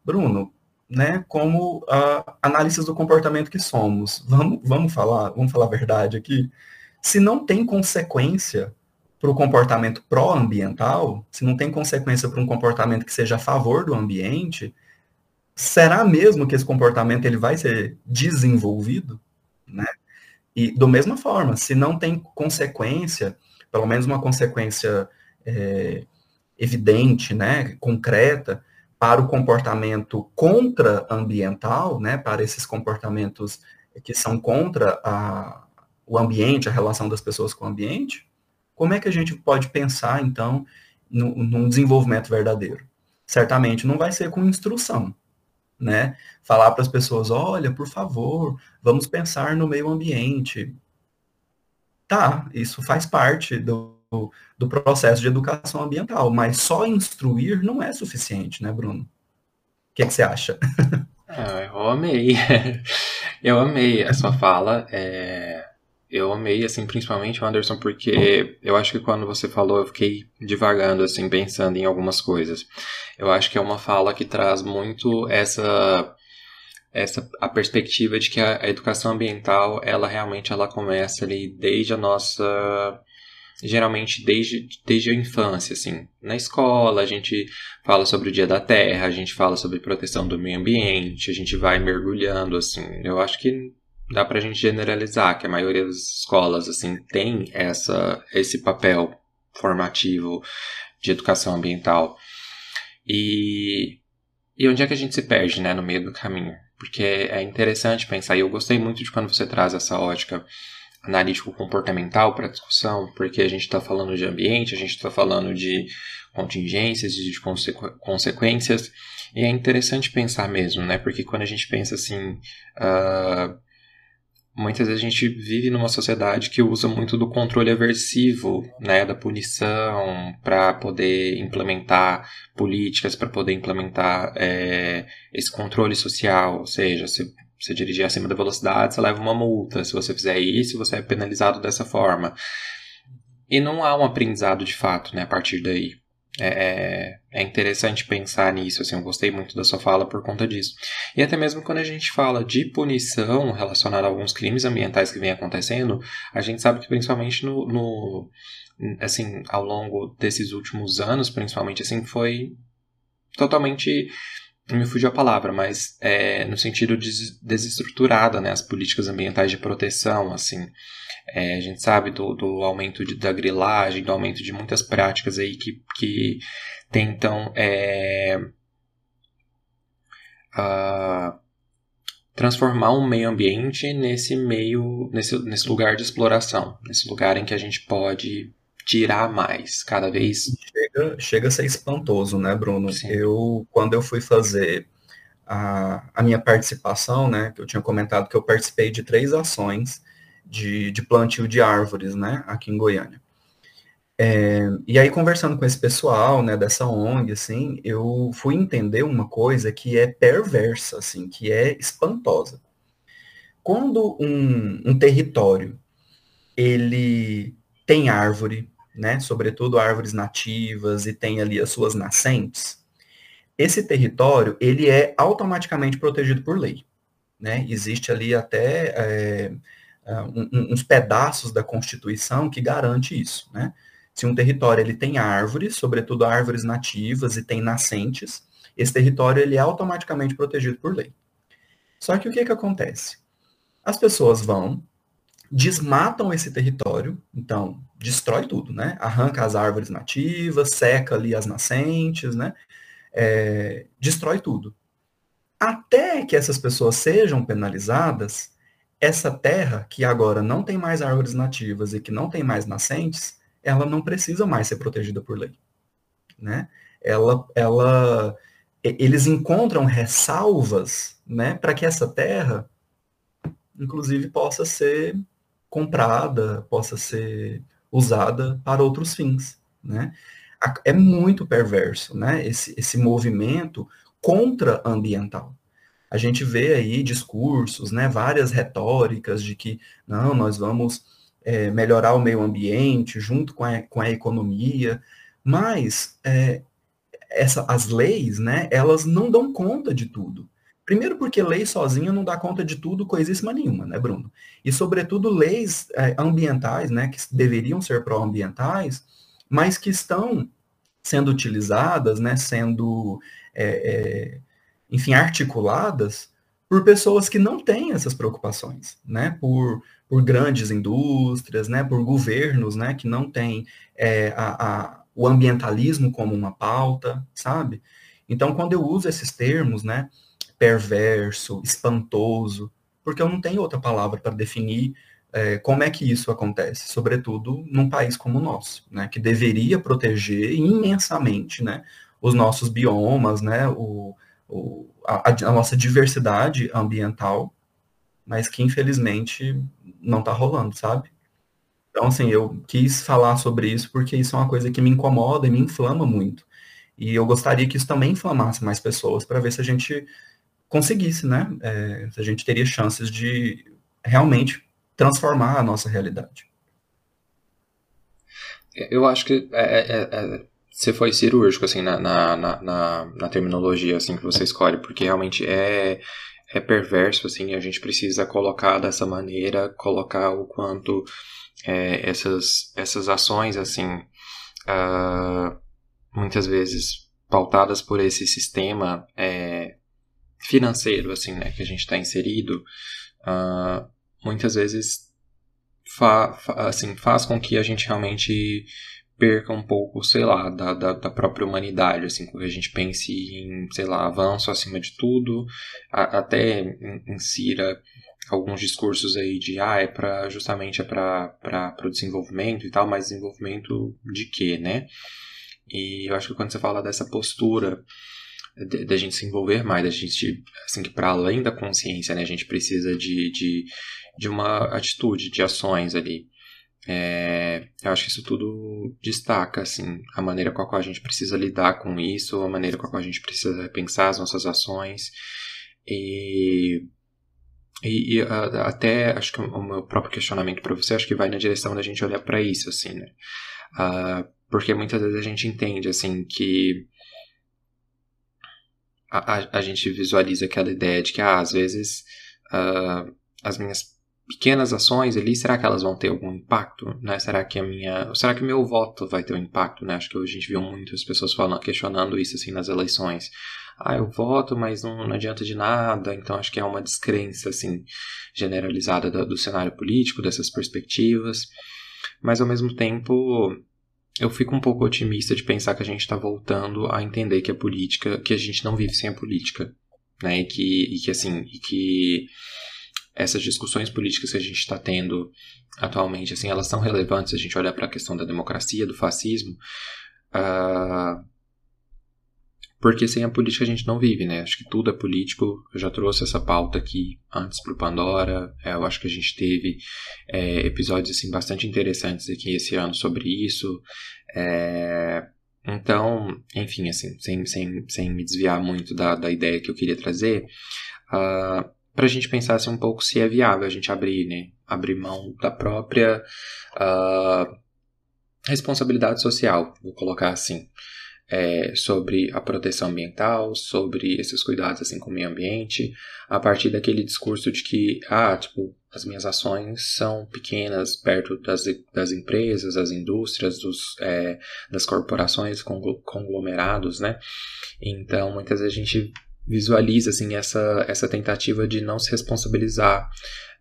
Bruno, né, como uh, análises do comportamento que somos. Vamos, vamos falar, vamos falar a verdade aqui. Se não tem consequência para o comportamento pró-ambiental, se não tem consequência para um comportamento que seja a favor do ambiente, será mesmo que esse comportamento ele vai ser desenvolvido, né? E do mesma forma, se não tem consequência, pelo menos uma consequência é, evidente, né, concreta, para o comportamento contra-ambiental, né, para esses comportamentos que são contra a, o ambiente, a relação das pessoas com o ambiente, como é que a gente pode pensar, então, no, num desenvolvimento verdadeiro? Certamente não vai ser com instrução, né? Falar para as pessoas, olha, por favor, vamos pensar no meio ambiente. Tá, isso faz parte do, do, processo de educação ambiental, mas só instruir não é suficiente, né, Bruno? O que, é que você acha? Ah, eu amei. Eu amei a sua fala. É... Eu amei, assim, principalmente, Anderson, porque eu acho que quando você falou, eu fiquei divagando, assim, pensando em algumas coisas. Eu acho que é uma fala que traz muito essa essa a perspectiva de que a, a educação ambiental, ela realmente ela começa ali desde a nossa geralmente desde, desde a infância, assim. Na escola, a gente fala sobre o Dia da Terra, a gente fala sobre proteção do meio ambiente, a gente vai mergulhando, assim. Eu acho que dá pra gente generalizar que a maioria das escolas, assim, tem essa, esse papel formativo de educação ambiental. E, e onde é que a gente se perde, né, no meio do caminho? Porque é interessante pensar, e eu gostei muito de quando você traz essa ótica analítico-comportamental para discussão, porque a gente está falando de ambiente, a gente está falando de contingências, de consequ consequências, e é interessante pensar mesmo, né? Porque quando a gente pensa assim, uh, muitas vezes a gente vive numa sociedade que usa muito do controle aversivo, né, da punição, para poder implementar políticas, para poder implementar é, esse controle social, ou seja, se você dirigir acima da velocidade, você leva uma multa. Se você fizer isso, você é penalizado dessa forma. E não há um aprendizado de fato, né, a partir daí. É, é, é interessante pensar nisso, assim, eu gostei muito da sua fala por conta disso. E até mesmo quando a gente fala de punição relacionada a alguns crimes ambientais que vem acontecendo, a gente sabe que principalmente no, no assim, ao longo desses últimos anos, principalmente assim, foi totalmente me fugiu a palavra, mas é, no sentido de desestruturada, né, as políticas ambientais de proteção, assim, é, a gente sabe do, do aumento de, da grilagem, do aumento de muitas práticas aí que, que tentam é, uh, transformar um meio ambiente nesse meio, nesse, nesse lugar de exploração, nesse lugar em que a gente pode tirar mais cada vez. Chega, chega a ser espantoso, né, Bruno? Sim. Eu, quando eu fui fazer a, a minha participação, né, que eu tinha comentado que eu participei de três ações de, de plantio de árvores, né, aqui em Goiânia. É, e aí, conversando com esse pessoal, né, dessa ONG, assim, eu fui entender uma coisa que é perversa, assim, que é espantosa. Quando um, um território, ele tem árvore, né, sobretudo árvores nativas, e tem ali as suas nascentes, esse território, ele é automaticamente protegido por lei, né, existe ali até é, um, uns pedaços da Constituição que garante isso, né, se um território ele tem árvores, sobretudo árvores nativas e tem nascentes, esse território ele é automaticamente protegido por lei. Só que o que, que acontece? As pessoas vão, desmatam esse território, então destrói tudo, né? Arranca as árvores nativas, seca ali as nascentes, né? É, destrói tudo. Até que essas pessoas sejam penalizadas, essa terra, que agora não tem mais árvores nativas e que não tem mais nascentes, ela não precisa mais ser protegida por lei, né? Ela, ela, eles encontram ressalvas, né, para que essa terra, inclusive, possa ser comprada, possa ser usada para outros fins, né? É muito perverso, né, esse, esse movimento contra-ambiental. A gente vê aí discursos, né, várias retóricas de que, não, nós vamos é, melhorar o meio ambiente junto com a, com a economia, mas é, essa, as leis, né, elas não dão conta de tudo. Primeiro porque lei sozinha não dá conta de tudo, coisíssima nenhuma, né, Bruno? E, sobretudo, leis é, ambientais, né, que deveriam ser pró-ambientais, mas que estão sendo utilizadas, né, sendo, é, é, enfim, articuladas por pessoas que não têm essas preocupações, né, por por grandes indústrias, né, por governos, né, que não têm é, a, a, o ambientalismo como uma pauta, sabe? Então, quando eu uso esses termos, né, perverso, espantoso, porque eu não tenho outra palavra para definir é, como é que isso acontece, sobretudo num país como o nosso, né, que deveria proteger imensamente, né, os nossos biomas, né, o, o a, a nossa diversidade ambiental, mas que infelizmente não tá rolando, sabe? Então, assim, eu quis falar sobre isso porque isso é uma coisa que me incomoda e me inflama muito. E eu gostaria que isso também inflamasse mais pessoas para ver se a gente conseguisse, né? É, a gente teria chances de realmente transformar a nossa realidade. Eu acho que é, é, é, é você foi cirúrgico, assim, na, na, na, na, terminologia, assim, que você escolhe, porque realmente é, é perverso, assim, a gente precisa colocar dessa maneira, colocar o quanto é, essas, essas ações, assim, uh, muitas vezes pautadas por esse sistema é, financeiro, assim, né, que a gente está inserido, uh, muitas vezes fa, fa, assim, faz com que a gente realmente perca um pouco, sei lá, da, da, da, própria humanidade, assim, quando a gente pense em, sei lá, avanço acima de tudo, a, até insira alguns discursos aí de, ah, é para justamente é para o desenvolvimento e tal, mas desenvolvimento de quê, né? E eu acho que quando você fala dessa postura da gente se envolver mais, da gente, assim, que para além da consciência, né, a gente precisa de, de, de uma atitude, de ações ali, é, eu acho que isso tudo destaca assim, a maneira com a qual a gente precisa lidar com isso, a maneira com a qual a gente precisa pensar as nossas ações. E, e, e até acho que o meu próprio questionamento para você acho que vai na direção da gente olhar para isso, assim, né? Uh, porque muitas vezes a gente entende assim que a, a, gente visualiza aquela ideia de que ah, às vezes uh, as minhas pequenas ações ali, será que elas vão ter algum impacto? Né? Será que a minha, será que meu voto vai ter um impacto? Né? Acho que a gente viu muitas pessoas falando, questionando isso assim nas eleições. Ah, eu voto, mas não, não adianta de nada. Então acho que é uma descrença assim generalizada do, do cenário político, dessas perspectivas. Mas ao mesmo tempo eu fico um pouco otimista de pensar que a gente está voltando a entender que a política, que a gente não vive sem a política, né? E que, e que assim, e que essas discussões políticas que a gente está tendo atualmente, assim, elas são relevantes a gente olhar para a questão da democracia, do fascismo, uh, porque sem a política a gente não vive, né? Acho que tudo é político. Eu já trouxe essa pauta aqui antes pro Pandora. É, eu acho que a gente teve é, episódios assim bastante interessantes aqui esse ano sobre isso. É, então, enfim, assim, sem, sem, sem me desviar muito da, da ideia que eu queria trazer, uh, para a gente pensar assim, um pouco se é viável a gente abrir, né? Abrir mão da própria uh, responsabilidade social, vou colocar assim é, sobre a proteção ambiental, sobre esses cuidados assim com o meio ambiente, a partir daquele discurso de que, ah, tipo, as minhas ações são pequenas perto das, das empresas, das indústrias, dos, é, das corporações, conglomerados, né? Então, muitas vezes a gente visualiza, assim, essa, essa tentativa de não se responsabilizar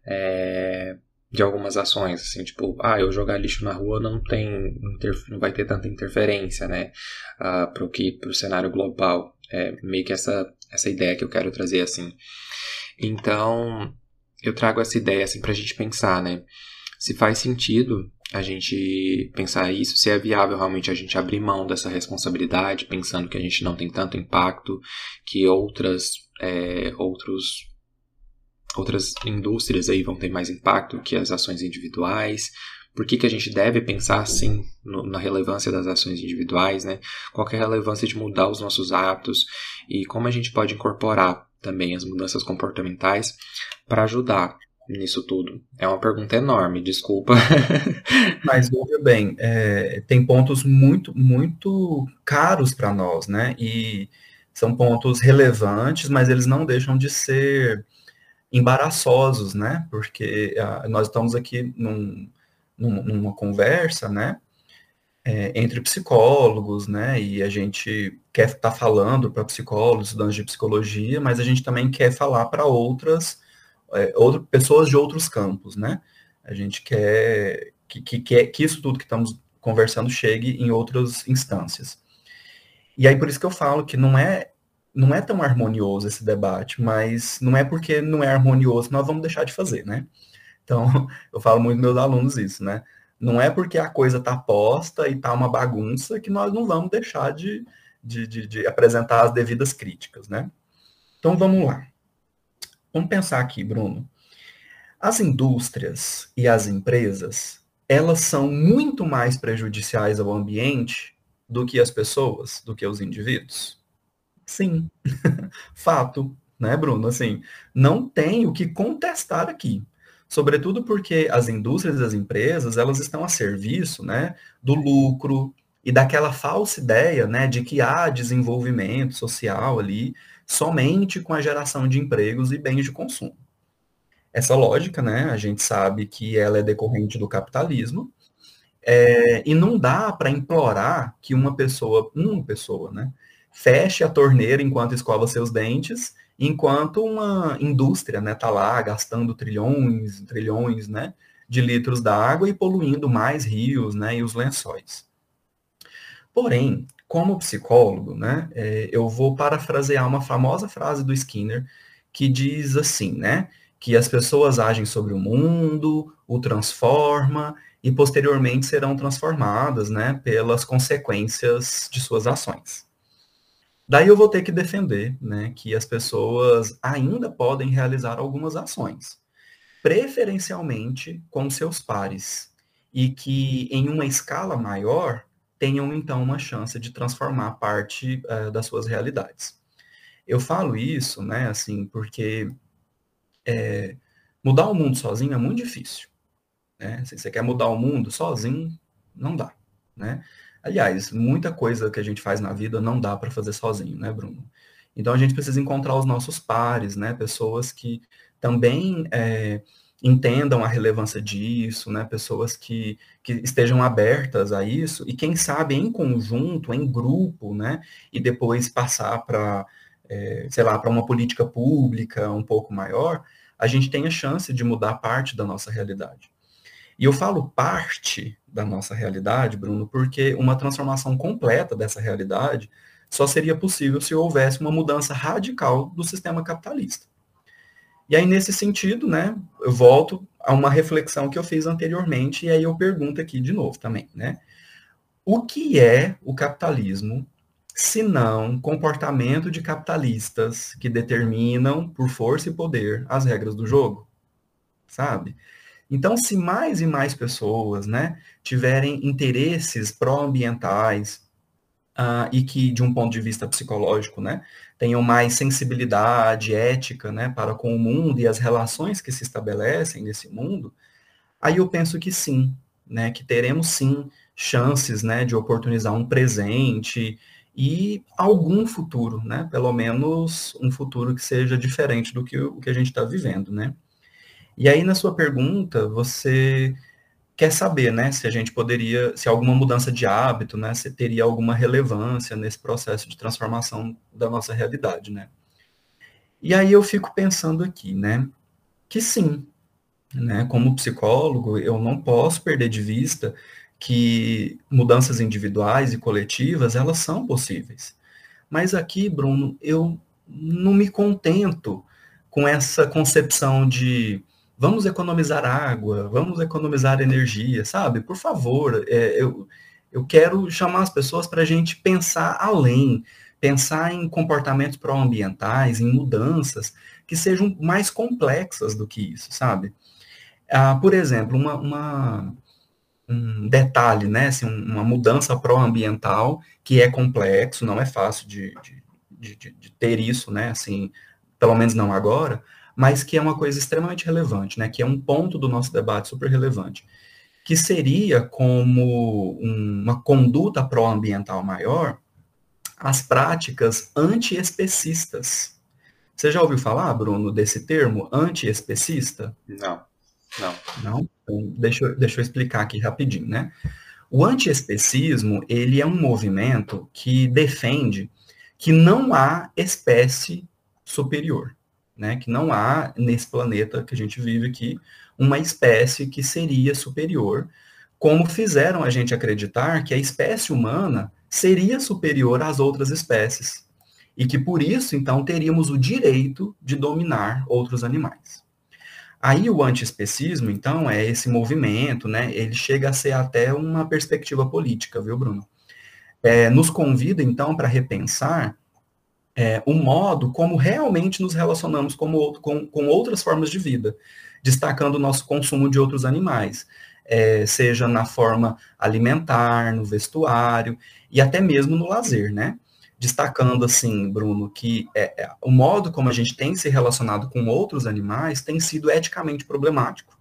é, de algumas ações, assim, tipo, ah, eu jogar lixo na rua não tem, não vai ter tanta interferência, né, uh, pro que, pro cenário global, é meio que essa, essa ideia que eu quero trazer, assim. Então, eu trago essa ideia, assim, pra gente pensar, né, se faz sentido a gente pensar isso, se é viável realmente a gente abrir mão dessa responsabilidade, pensando que a gente não tem tanto impacto que outras, é, outros outras indústrias aí vão ter mais impacto que as ações individuais. Por que, que a gente deve pensar assim na relevância das ações individuais, né? Qual é a relevância de mudar os nossos hábitos e como a gente pode incorporar também as mudanças comportamentais para ajudar nisso tudo? É uma pergunta enorme, desculpa. Mas veja bem, é, tem pontos muito, muito caros para nós, né? E são pontos relevantes, mas eles não deixam de ser embaraçosos, né? Porque uh, nós estamos aqui num, num, numa conversa, né? É, entre psicólogos, né? E a gente quer estar tá falando para psicólogos, estudantes de psicologia, mas a gente também quer falar para outras, é, pessoas de outros campos, né? A gente quer que, que, que, que isso tudo que estamos conversando chegue em outras instâncias. E aí por isso que eu falo que não é não é tão harmonioso esse debate, mas não é porque não é harmonioso nós vamos deixar de fazer, né? Então, eu falo muito meus alunos isso, né? Não é porque a coisa está posta e está uma bagunça que nós não vamos deixar de, de, de, de apresentar as devidas críticas, né? Então, vamos lá. Vamos pensar aqui, Bruno. As indústrias e as empresas, elas são muito mais prejudiciais ao ambiente do que as pessoas, do que os indivíduos? Sim, fato, né, Bruno? Assim, não tem o que contestar aqui. Sobretudo porque as indústrias e as empresas, elas estão a serviço, né, do lucro e daquela falsa ideia, né, de que há desenvolvimento social ali somente com a geração de empregos e bens de consumo. Essa lógica, né, a gente sabe que ela é decorrente do capitalismo, é, e não dá para implorar que uma pessoa, uma pessoa, né, feche a torneira enquanto escova seus dentes, enquanto uma indústria está né, tá lá gastando trilhões, trilhões né, de litros d'água e poluindo mais rios né, e os lençóis. Porém, como psicólogo, né, é, eu vou parafrasear uma famosa frase do Skinner que diz assim, né, que as pessoas agem sobre o mundo, o transforma e posteriormente serão transformadas, né, pelas consequências de suas ações. Daí eu vou ter que defender né, que as pessoas ainda podem realizar algumas ações, preferencialmente com seus pares, e que em uma escala maior tenham então uma chance de transformar parte uh, das suas realidades. Eu falo isso, né, assim, porque é, mudar o mundo sozinho é muito difícil. Né? Se você quer mudar o mundo sozinho, não dá, né? Aliás, muita coisa que a gente faz na vida não dá para fazer sozinho, né, Bruno? Então a gente precisa encontrar os nossos pares, né? Pessoas que também é, entendam a relevância disso, né? Pessoas que, que estejam abertas a isso e quem sabe em conjunto, em grupo, né? E depois passar para, é, sei lá, para uma política pública um pouco maior, a gente tem a chance de mudar parte da nossa realidade. E eu falo parte da nossa realidade, Bruno, porque uma transformação completa dessa realidade só seria possível se houvesse uma mudança radical do sistema capitalista. E aí, nesse sentido, né, eu volto a uma reflexão que eu fiz anteriormente, e aí eu pergunto aqui de novo também, né? O que é o capitalismo, se não comportamento de capitalistas que determinam, por força e poder, as regras do jogo? Sabe? Então, se mais e mais pessoas, né, tiverem interesses pró-ambientais, uh, e que, de um ponto de vista psicológico, né, tenham mais sensibilidade ética né, para com o mundo e as relações que se estabelecem nesse mundo, aí eu penso que sim, né, que teremos sim chances né, de oportunizar um presente e algum futuro, né, pelo menos um futuro que seja diferente do que o que a gente está vivendo. Né? E aí, na sua pergunta, você quer saber, né, se a gente poderia, se alguma mudança de hábito, né, se teria alguma relevância nesse processo de transformação da nossa realidade, né? E aí eu fico pensando aqui, né, que sim, né, como psicólogo, eu não posso perder de vista que mudanças individuais e coletivas, elas são possíveis. Mas aqui, Bruno, eu não me contento com essa concepção de vamos economizar água, vamos economizar energia, sabe? Por favor, é, eu, eu quero chamar as pessoas para a gente pensar além, pensar em comportamentos pró-ambientais, em mudanças que sejam mais complexas do que isso, sabe? Ah, por exemplo, uma, uma, um detalhe, né, assim, uma mudança pró-ambiental que é complexo, não é fácil de, de, de, de ter isso, né, assim, pelo menos não agora, mas que é uma coisa extremamente relevante, né, que é um ponto do nosso debate super relevante, que seria como um, uma conduta pró-ambiental maior as práticas antiespecistas. Você já ouviu falar, Bruno, desse termo antiespecista? Não, não. Não? Então, deixa, eu, deixa eu explicar aqui rapidinho, né? O antiespecismo, ele é um movimento que defende que não há espécie superior né, que não há nesse planeta que a gente vive aqui uma espécie que seria superior, como fizeram a gente acreditar que a espécie humana seria superior às outras espécies e que por isso então teríamos o direito de dominar outros animais. Aí o antiespecismo, então, é esse movimento, né? Ele chega a ser até uma perspectiva política, viu, Bruno? É, nos convida, então, para repensar é, o modo como realmente nos relacionamos com, com, com, outras formas de vida, destacando o nosso consumo de outros animais, é, seja na forma alimentar, no vestuário e até mesmo no lazer, né? Destacando assim, Bruno, que é, é o modo como a gente tem se relacionado com outros animais tem sido eticamente problemático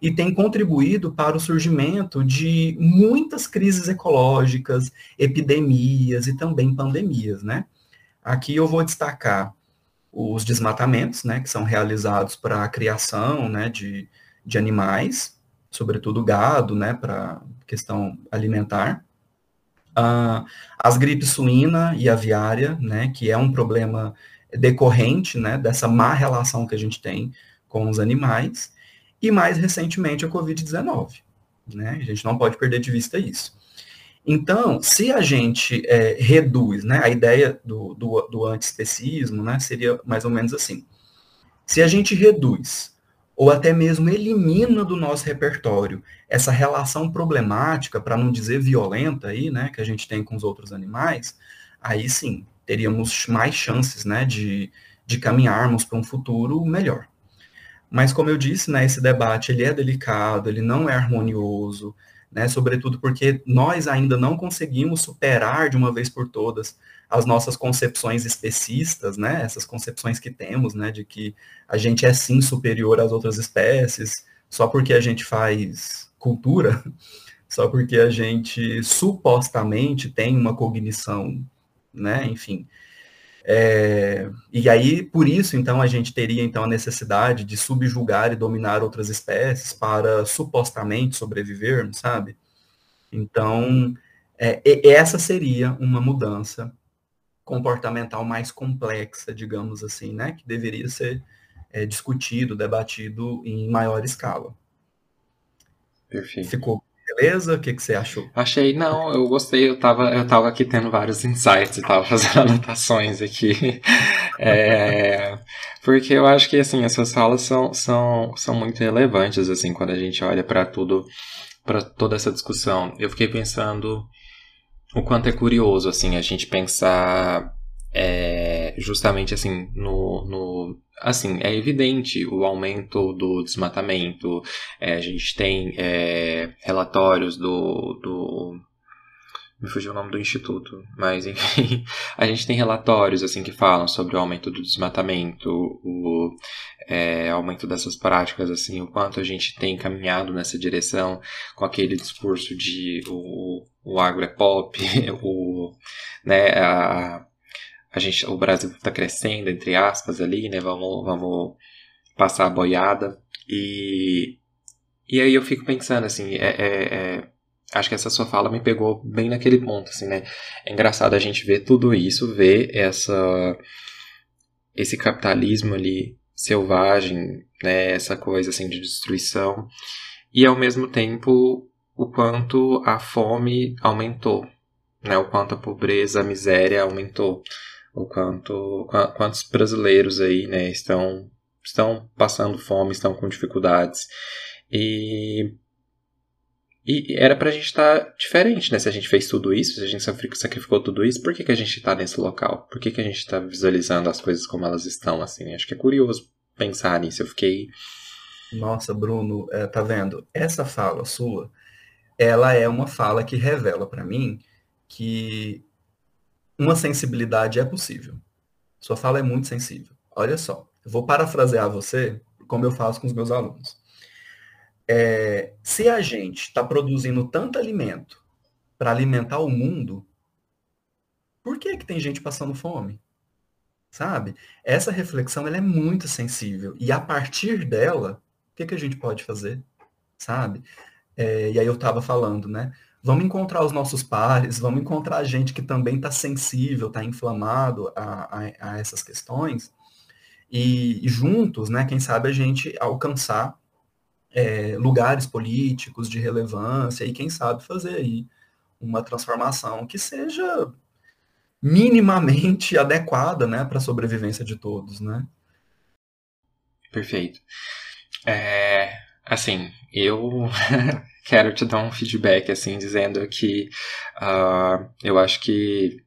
e tem contribuído para o surgimento de muitas crises ecológicas, epidemias e também pandemias, né? Aqui eu vou destacar os desmatamentos, né, que são realizados para a criação, né, de, de animais, sobretudo gado, né, para questão alimentar. Uh, as gripes suína e aviária, né, que é um problema decorrente, né, dessa má relação que a gente tem com os animais, e mais recentemente a Covid-19, né, a gente não pode perder de vista isso. Então, se a gente é, reduz, né, a ideia do, do, do antiespecismo, né, seria mais ou menos assim. Se a gente reduz, ou até mesmo elimina do nosso repertório essa relação problemática, para não dizer violenta aí, né, que a gente tem com os outros animais, aí sim, teríamos mais chances, né, de, de caminharmos para um futuro melhor. Mas como eu disse, né, esse debate ele é delicado, ele não é harmonioso, né? Sobretudo porque nós ainda não conseguimos superar de uma vez por todas as nossas concepções especistas, né? Essas concepções que temos, né? De que a gente é sim superior às outras espécies só porque a gente faz cultura, só porque a gente supostamente tem uma cognição, né? Enfim, é, e aí, por isso, então, a gente teria então a necessidade de subjugar e dominar outras espécies para supostamente sobreviver, sabe? Então, é, essa seria uma mudança comportamental mais complexa, digamos assim, né? Que deveria ser é, discutido, debatido em maior escala. Perfeito. Ficou beleza? O que, que você achou? Achei, não, eu gostei, eu tava, eu tava aqui tendo vários insights, eu tava fazendo anotações aqui. É, Porque eu acho que, assim, essas falas são, são, são muito relevantes, assim, quando a gente olha para tudo, para toda essa discussão. Eu fiquei pensando o quanto é curioso, assim, a gente pensar é, justamente, assim, no, no assim, é evidente o aumento do desmatamento. É, a gente tem é, relatórios do, do me fugiu o nome do instituto, mas enfim, a gente tem relatórios assim que falam sobre o aumento do desmatamento, o é, aumento dessas práticas, assim, o quanto a gente tem caminhado nessa direção com aquele discurso de o, o agro é pop, o, né, a, a gente, o Brasil está crescendo, entre aspas, ali, né, vamos, vamos passar a boiada, e, e aí eu fico pensando, assim, é, é, é acho que essa sua fala me pegou bem naquele ponto, assim, né? É engraçado a gente ver tudo isso, ver essa esse capitalismo ali selvagem, né? Essa coisa assim de destruição e ao mesmo tempo o quanto a fome aumentou, né? O quanto a pobreza, a miséria aumentou, o quanto quantos brasileiros aí, né? Estão estão passando fome, estão com dificuldades e e era pra gente estar tá diferente, né? Se a gente fez tudo isso, se a gente sacrificou tudo isso, por que, que a gente tá nesse local? Por que, que a gente tá visualizando as coisas como elas estão, assim? Acho que é curioso pensar nisso. Eu fiquei. Nossa, Bruno, é, tá vendo? Essa fala sua, ela é uma fala que revela para mim que uma sensibilidade é possível. Sua fala é muito sensível. Olha só, eu vou parafrasear você, como eu faço com os meus alunos é, se a gente está produzindo tanto alimento para alimentar o mundo, por que, que tem gente passando fome? Sabe? Essa reflexão ela é muito sensível. E a partir dela, o que, que a gente pode fazer? Sabe? É, e aí eu estava falando, né? Vamos encontrar os nossos pares, vamos encontrar gente que também está sensível, está inflamado a, a, a, essas questões. E, e juntos, né, quem sabe a gente alcançar é, lugares políticos de relevância e quem sabe fazer aí uma transformação que seja minimamente adequada, né, para a sobrevivência de todos, né? Perfeito. É, assim, eu quero te dar um feedback, assim, dizendo que uh, eu acho que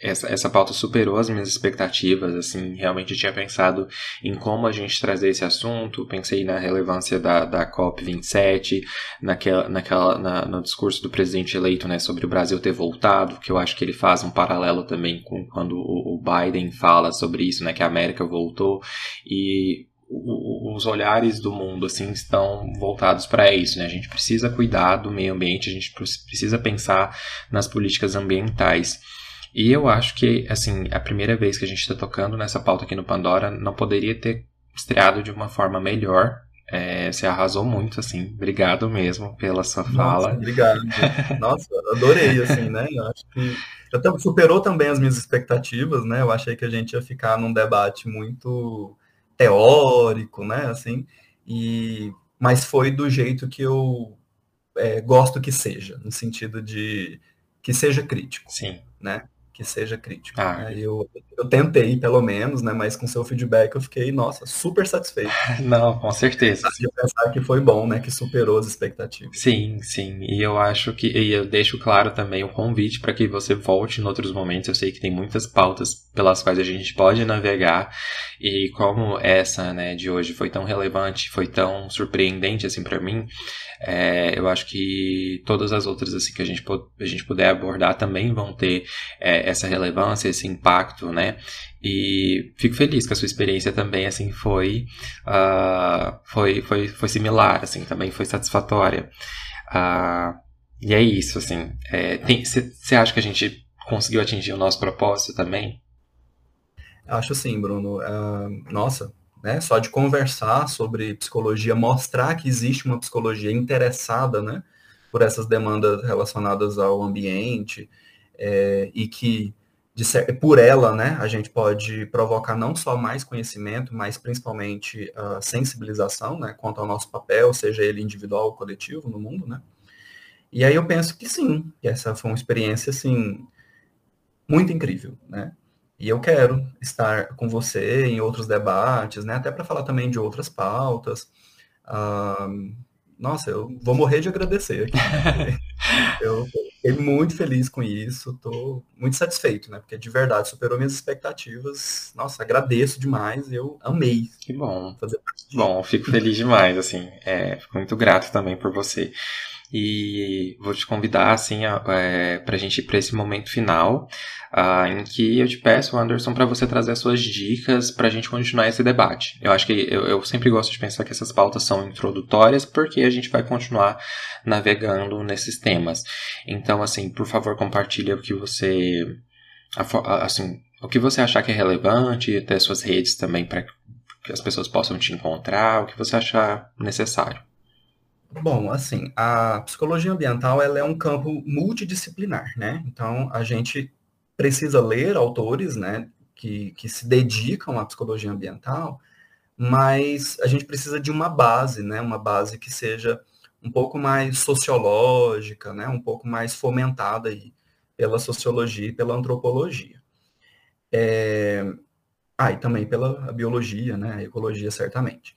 essa, essa pauta superou as minhas expectativas, assim, realmente tinha pensado em como a gente trazer esse assunto, pensei na relevância da, da COP27, naquela, naquela, na, no discurso do presidente eleito, né, sobre o Brasil ter voltado, que eu acho que ele faz um paralelo também com quando o, o Biden fala sobre isso, né, que a América voltou, e os olhares do mundo assim estão voltados para isso, né? A gente precisa cuidar do meio ambiente, a gente precisa pensar nas políticas ambientais. E eu acho que, assim, a primeira vez que a gente está tocando nessa pauta aqui no Pandora não poderia ter estreado de uma forma melhor. É, você arrasou muito, assim. Obrigado mesmo pela sua fala. Nossa, obrigado. Nossa, adorei, assim, né? Eu acho que já superou também as minhas expectativas, né? Eu achei que a gente ia ficar num debate muito teórico, né? Assim, e mas foi do jeito que eu é, gosto que seja, no sentido de que seja crítico. Sim. Né? que seja crítico. Ah. Né? Eu, eu tentei, pelo menos, né? Mas com seu feedback eu fiquei, nossa, super satisfeito. Não, com certeza. De pensar que foi bom, né? Que superou as expectativas. Sim, sim. E eu acho que. E eu deixo claro também o convite para que você volte em outros momentos. Eu sei que tem muitas pautas pelas quais a gente pode navegar. E como essa, né, de hoje foi tão relevante, foi tão surpreendente assim para mim, é, eu acho que todas as outras assim que a gente, a gente puder abordar também vão ter é, essa relevância, esse impacto, né? E fico feliz que a sua experiência também assim foi uh, foi, foi, foi similar, assim, também foi satisfatória. Uh, e é isso, assim. Você é, acha que a gente conseguiu atingir o nosso propósito também? Acho sim, Bruno. Uh, nossa, né? Só de conversar sobre psicologia, mostrar que existe uma psicologia interessada, né? Por essas demandas relacionadas ao ambiente é, e que de, por ela, né, a gente pode provocar não só mais conhecimento, mas principalmente a sensibilização, né, quanto ao nosso papel, seja ele individual ou coletivo no mundo, né. E aí eu penso que sim, que essa foi uma experiência, assim, muito incrível, né. E eu quero estar com você em outros debates, né? Até para falar também de outras pautas. Ah, nossa, eu vou morrer de agradecer aqui. eu fiquei muito feliz com isso, estou muito satisfeito, né? Porque de verdade superou minhas expectativas. Nossa, agradeço demais, eu amei. Que bom. Fazer bom, fico feliz demais, assim. É, fico muito grato também por você. E vou te convidar, assim, é, para a gente ir para esse momento final, uh, em que eu te peço, Anderson, para você trazer as suas dicas para a gente continuar esse debate. Eu acho que eu, eu, sempre gosto de pensar que essas pautas são introdutórias, porque a gente vai continuar navegando nesses temas. Então, assim, por favor, compartilhe o que você. Assim, o que você achar que é relevante, até suas redes também, para que as pessoas possam te encontrar, o que você achar necessário. Bom, assim, a psicologia ambiental ela é um campo multidisciplinar, né? Então, a gente precisa ler autores, né, que, que se dedicam à psicologia ambiental, mas a gente precisa de uma base, né? Uma base que seja um pouco mais sociológica, né? Um pouco mais fomentada aí pela sociologia e pela antropologia. É... Ah, e também pela biologia, né? Ecologia, certamente.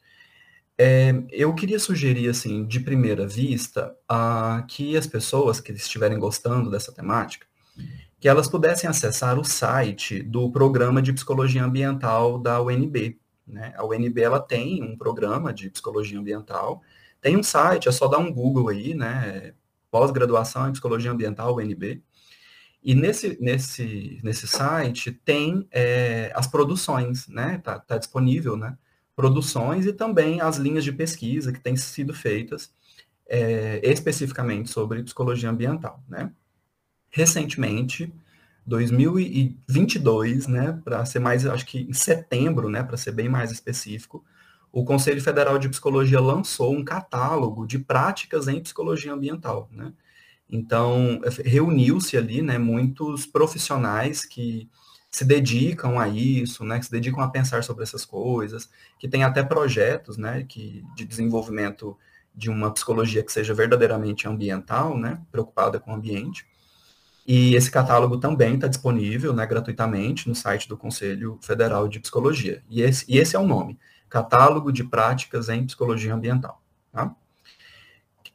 É, eu queria sugerir, assim, de primeira vista, a, que as pessoas que estiverem gostando dessa temática, que elas pudessem acessar o site do Programa de Psicologia Ambiental da UNB. Né? A UNB ela tem um programa de psicologia ambiental, tem um site, é só dar um Google aí, né? Pós-graduação em Psicologia Ambiental, UNB. E nesse, nesse, nesse site tem é, as produções, né? Tá, tá disponível, né? Produções e também as linhas de pesquisa que têm sido feitas é, especificamente sobre psicologia ambiental, né? Recentemente, 2022, né, para ser mais, acho que em setembro, né, para ser bem mais específico, o Conselho Federal de Psicologia lançou um catálogo de práticas em psicologia ambiental, né? Então, reuniu-se ali, né, muitos profissionais que se dedicam a isso, né, que se dedicam a pensar sobre essas coisas, que tem até projetos, né, que, de desenvolvimento de uma psicologia que seja verdadeiramente ambiental, né, preocupada com o ambiente. E esse catálogo também está disponível, né, gratuitamente no site do Conselho Federal de Psicologia. E esse, e esse é o nome, Catálogo de Práticas em Psicologia Ambiental. Tá?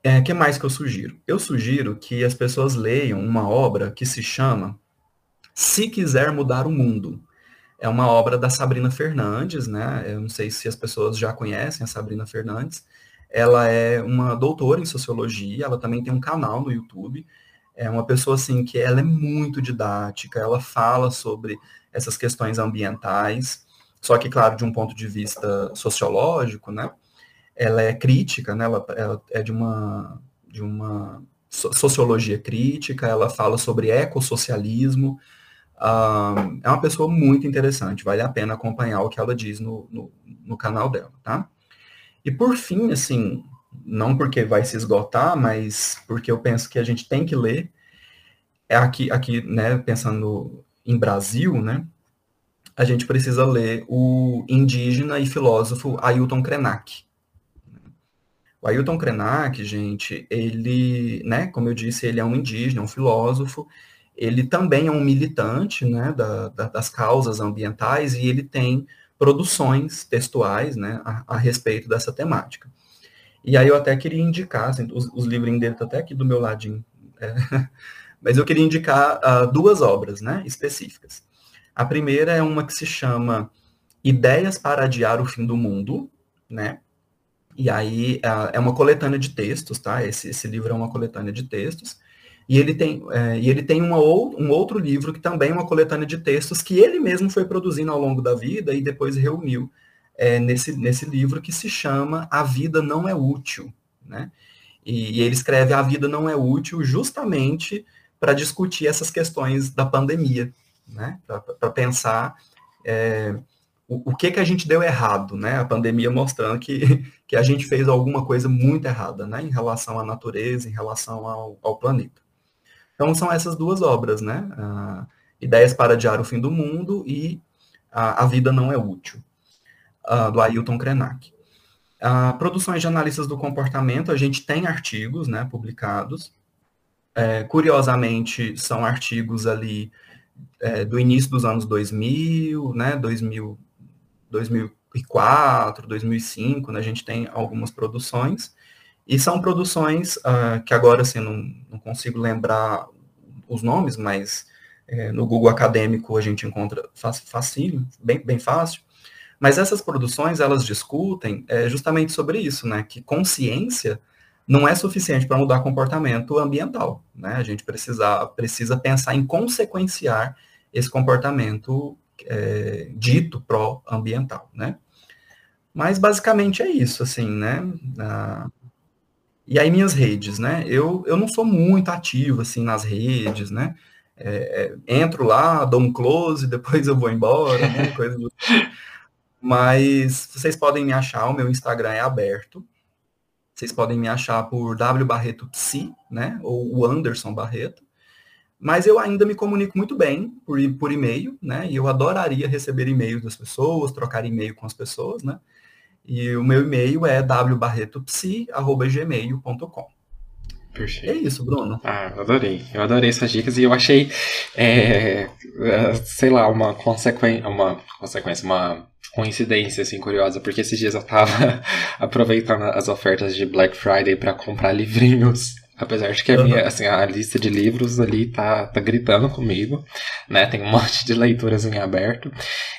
É, que mais que eu sugiro? Eu sugiro que as pessoas leiam uma obra que se chama se Quiser Mudar o Mundo. É uma obra da Sabrina Fernandes, né? Eu não sei se as pessoas já conhecem a Sabrina Fernandes. Ela é uma doutora em sociologia, ela também tem um canal no YouTube. É uma pessoa assim que ela é muito didática, ela fala sobre essas questões ambientais, só que claro, de um ponto de vista sociológico, né? Ela é crítica, né? Ela, ela é de uma de uma sociologia crítica, ela fala sobre ecossocialismo, É uma pessoa muito interessante, vale a pena acompanhar o que ela diz no, no, no, canal dela, tá? E por fim, assim, não porque vai se esgotar, mas porque eu penso que a gente tem que ler, é aqui, aqui né, pensando em Brasil, né, a gente precisa ler o indígena e filósofo Ailton Krenak. O Ailton Krenak, gente, ele, né, como eu disse, ele é um indígena, um filósofo, ele também é um militante né, da, da, das causas ambientais e ele tem produções textuais né, a, a, respeito dessa temática. E aí eu até queria indicar, assim, os, os livrinhos dele estão até aqui do meu ladinho, é, mas eu queria indicar uh, duas obras né, específicas. A primeira é uma que se chama Ideias para Adiar o Fim do Mundo, né? E aí uh, é uma coletânea de textos, tá? Esse, esse livro é uma coletânea de textos. E ele tem, é, e ele tem uma ou, um outro livro que também é uma coletânea de textos que ele mesmo foi produzindo ao longo da vida e depois reuniu é, nesse, nesse livro que se chama A Vida Não É Útil. Né? E, e ele escreve A Vida Não É Útil justamente para discutir essas questões da pandemia, né? para pensar é, o, o, que, que a gente deu errado, né? A pandemia mostrando que, que a gente fez alguma coisa muito errada, né? Em relação à natureza, em relação ao, ao planeta. Então, são essas duas obras, né? Uh, Ideias para Adiar o Fim do Mundo e uh, A Vida Não é Útil, uh, do Ailton Krenak. Produções de analistas do comportamento, a gente tem artigos né, publicados. É, curiosamente, são artigos ali é, do início dos anos 2000, né, 2000, 2004, 2005, né, a gente tem algumas produções, e são produções uh, que agora, assim, não, não consigo lembrar os nomes, mas é, no Google Acadêmico a gente encontra fácil, bem, bem fácil, mas essas produções, elas discutem é, justamente sobre isso, né, que consciência não é suficiente para mudar comportamento ambiental, né, a gente precisa, precisa pensar em consequenciar esse comportamento é, dito pró-ambiental, né. Mas basicamente é isso, assim, né, ah, e aí minhas redes, né, eu, eu não sou muito ativo, assim, nas redes, né, é, é, entro lá, dou um close, depois eu vou embora, né, coisa do... Mas vocês podem me achar, o meu Instagram é aberto. Vocês podem me achar por W Barreto Psi, né, ou o Anderson Barreto. Mas eu ainda me comunico muito bem por, por e-mail, né, e eu adoraria receber e-mails das pessoas, trocar e-mail com as pessoas, né. E o meu e-mail é wbarretopsi.gmail.com. Perfeito. É isso, Bruno. Ah, eu adorei. Eu adorei essas dicas e eu achei, é, é sei lá, uma consequência, uma consequência, uma coincidência assim curiosa, porque esses dias eu tava aproveitando as ofertas de Black Friday para comprar livrinhos Apesar de que a minha, assim, a lista de livros ali tá, tá gritando comigo, né? Tem um monte de leituras em aberto.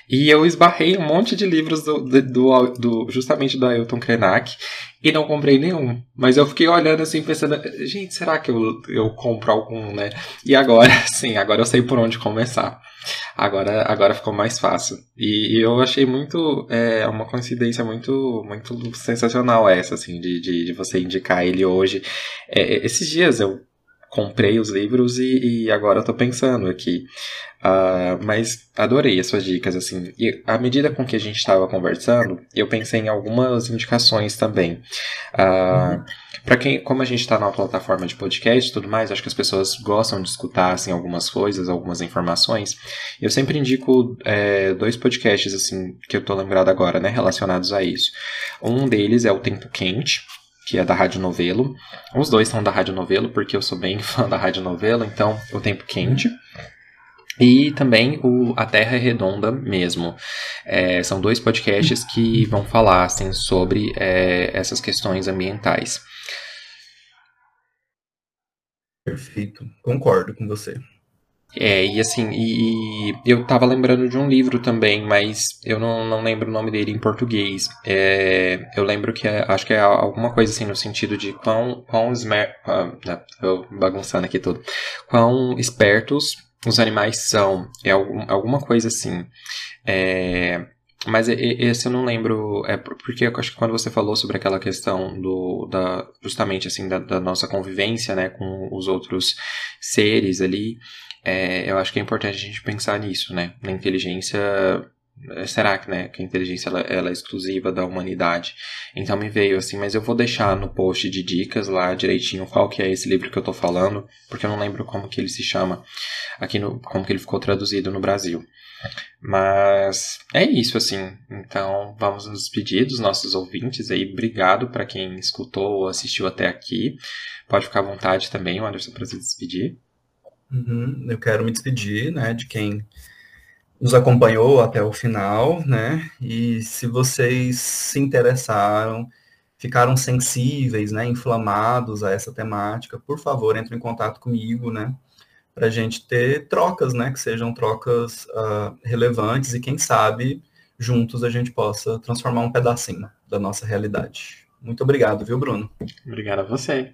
E eu esbarrei um monte de livros do, do, do justamente do Ailton Krenak e não comprei nenhum. Mas eu fiquei olhando assim, pensando, gente, será que eu, eu compro algum, né? E agora, sim, agora eu sei por onde começar. Agora, agora ficou mais fácil. E, e eu achei muito, é, uma coincidência muito, muito sensacional essa, assim, de, de, de você indicar ele hoje. É, esses dias eu comprei os livros e, e agora tô pensando aqui. Uh, mas adorei as suas dicas, assim. E à medida com que a gente estava conversando, eu pensei em algumas indicações também. Uh, uhum. Para quem, como a gente está na plataforma de podcast e tudo mais, acho que as pessoas gostam de escutar assim algumas coisas, algumas informações. Eu sempre indico é, dois podcasts assim que eu tô lembrado agora, né, relacionados a isso. Um deles é o Tempo Quente, que é da Rádio Novelo. Os dois são da Rádio Novelo, porque eu sou bem fã da Rádio Novelo, então o Tempo Quente. E também o A Terra é Redonda mesmo. É, são dois podcasts que vão falar assim, sobre é, essas questões ambientais. Perfeito, concordo com você. É, e assim, e, e, eu tava lembrando de um livro também, mas eu não, não lembro o nome dele em português. É, eu lembro que é, acho que é alguma coisa assim no sentido de quão, quão esmer, ah, eu bagunçando aqui tudo, quão espertos os animais são. É algum, alguma coisa assim. É, mas esse eu não lembro, é porque eu acho que quando você falou sobre aquela questão do, da, justamente assim, da, da nossa convivência, né, com os outros seres ali, é, eu acho que é importante a gente pensar nisso, né, na inteligência, é, será que, né, que a inteligência ela, ela é exclusiva da humanidade? Então me veio assim, mas eu vou deixar no post de dicas lá direitinho qual que é esse livro que eu tô falando, porque eu não lembro como que ele se chama aqui no, como que ele ficou traduzido no Brasil. Mas é isso, assim. Então vamos nos despedir dos nossos ouvintes aí. Obrigado para quem escutou ou assistiu até aqui. Pode ficar à vontade também, Anderson, para se despedir. Uhum, eu quero me despedir, né, de quem nos acompanhou até o final, né? E se vocês se interessaram, ficaram sensíveis, né, inflamados a essa temática, por favor, entre em contato comigo, né? para a gente ter trocas, né, que sejam trocas uh, relevantes e quem sabe juntos a gente possa transformar um pedacinho da nossa realidade. Muito obrigado, viu, Bruno? Obrigado a você.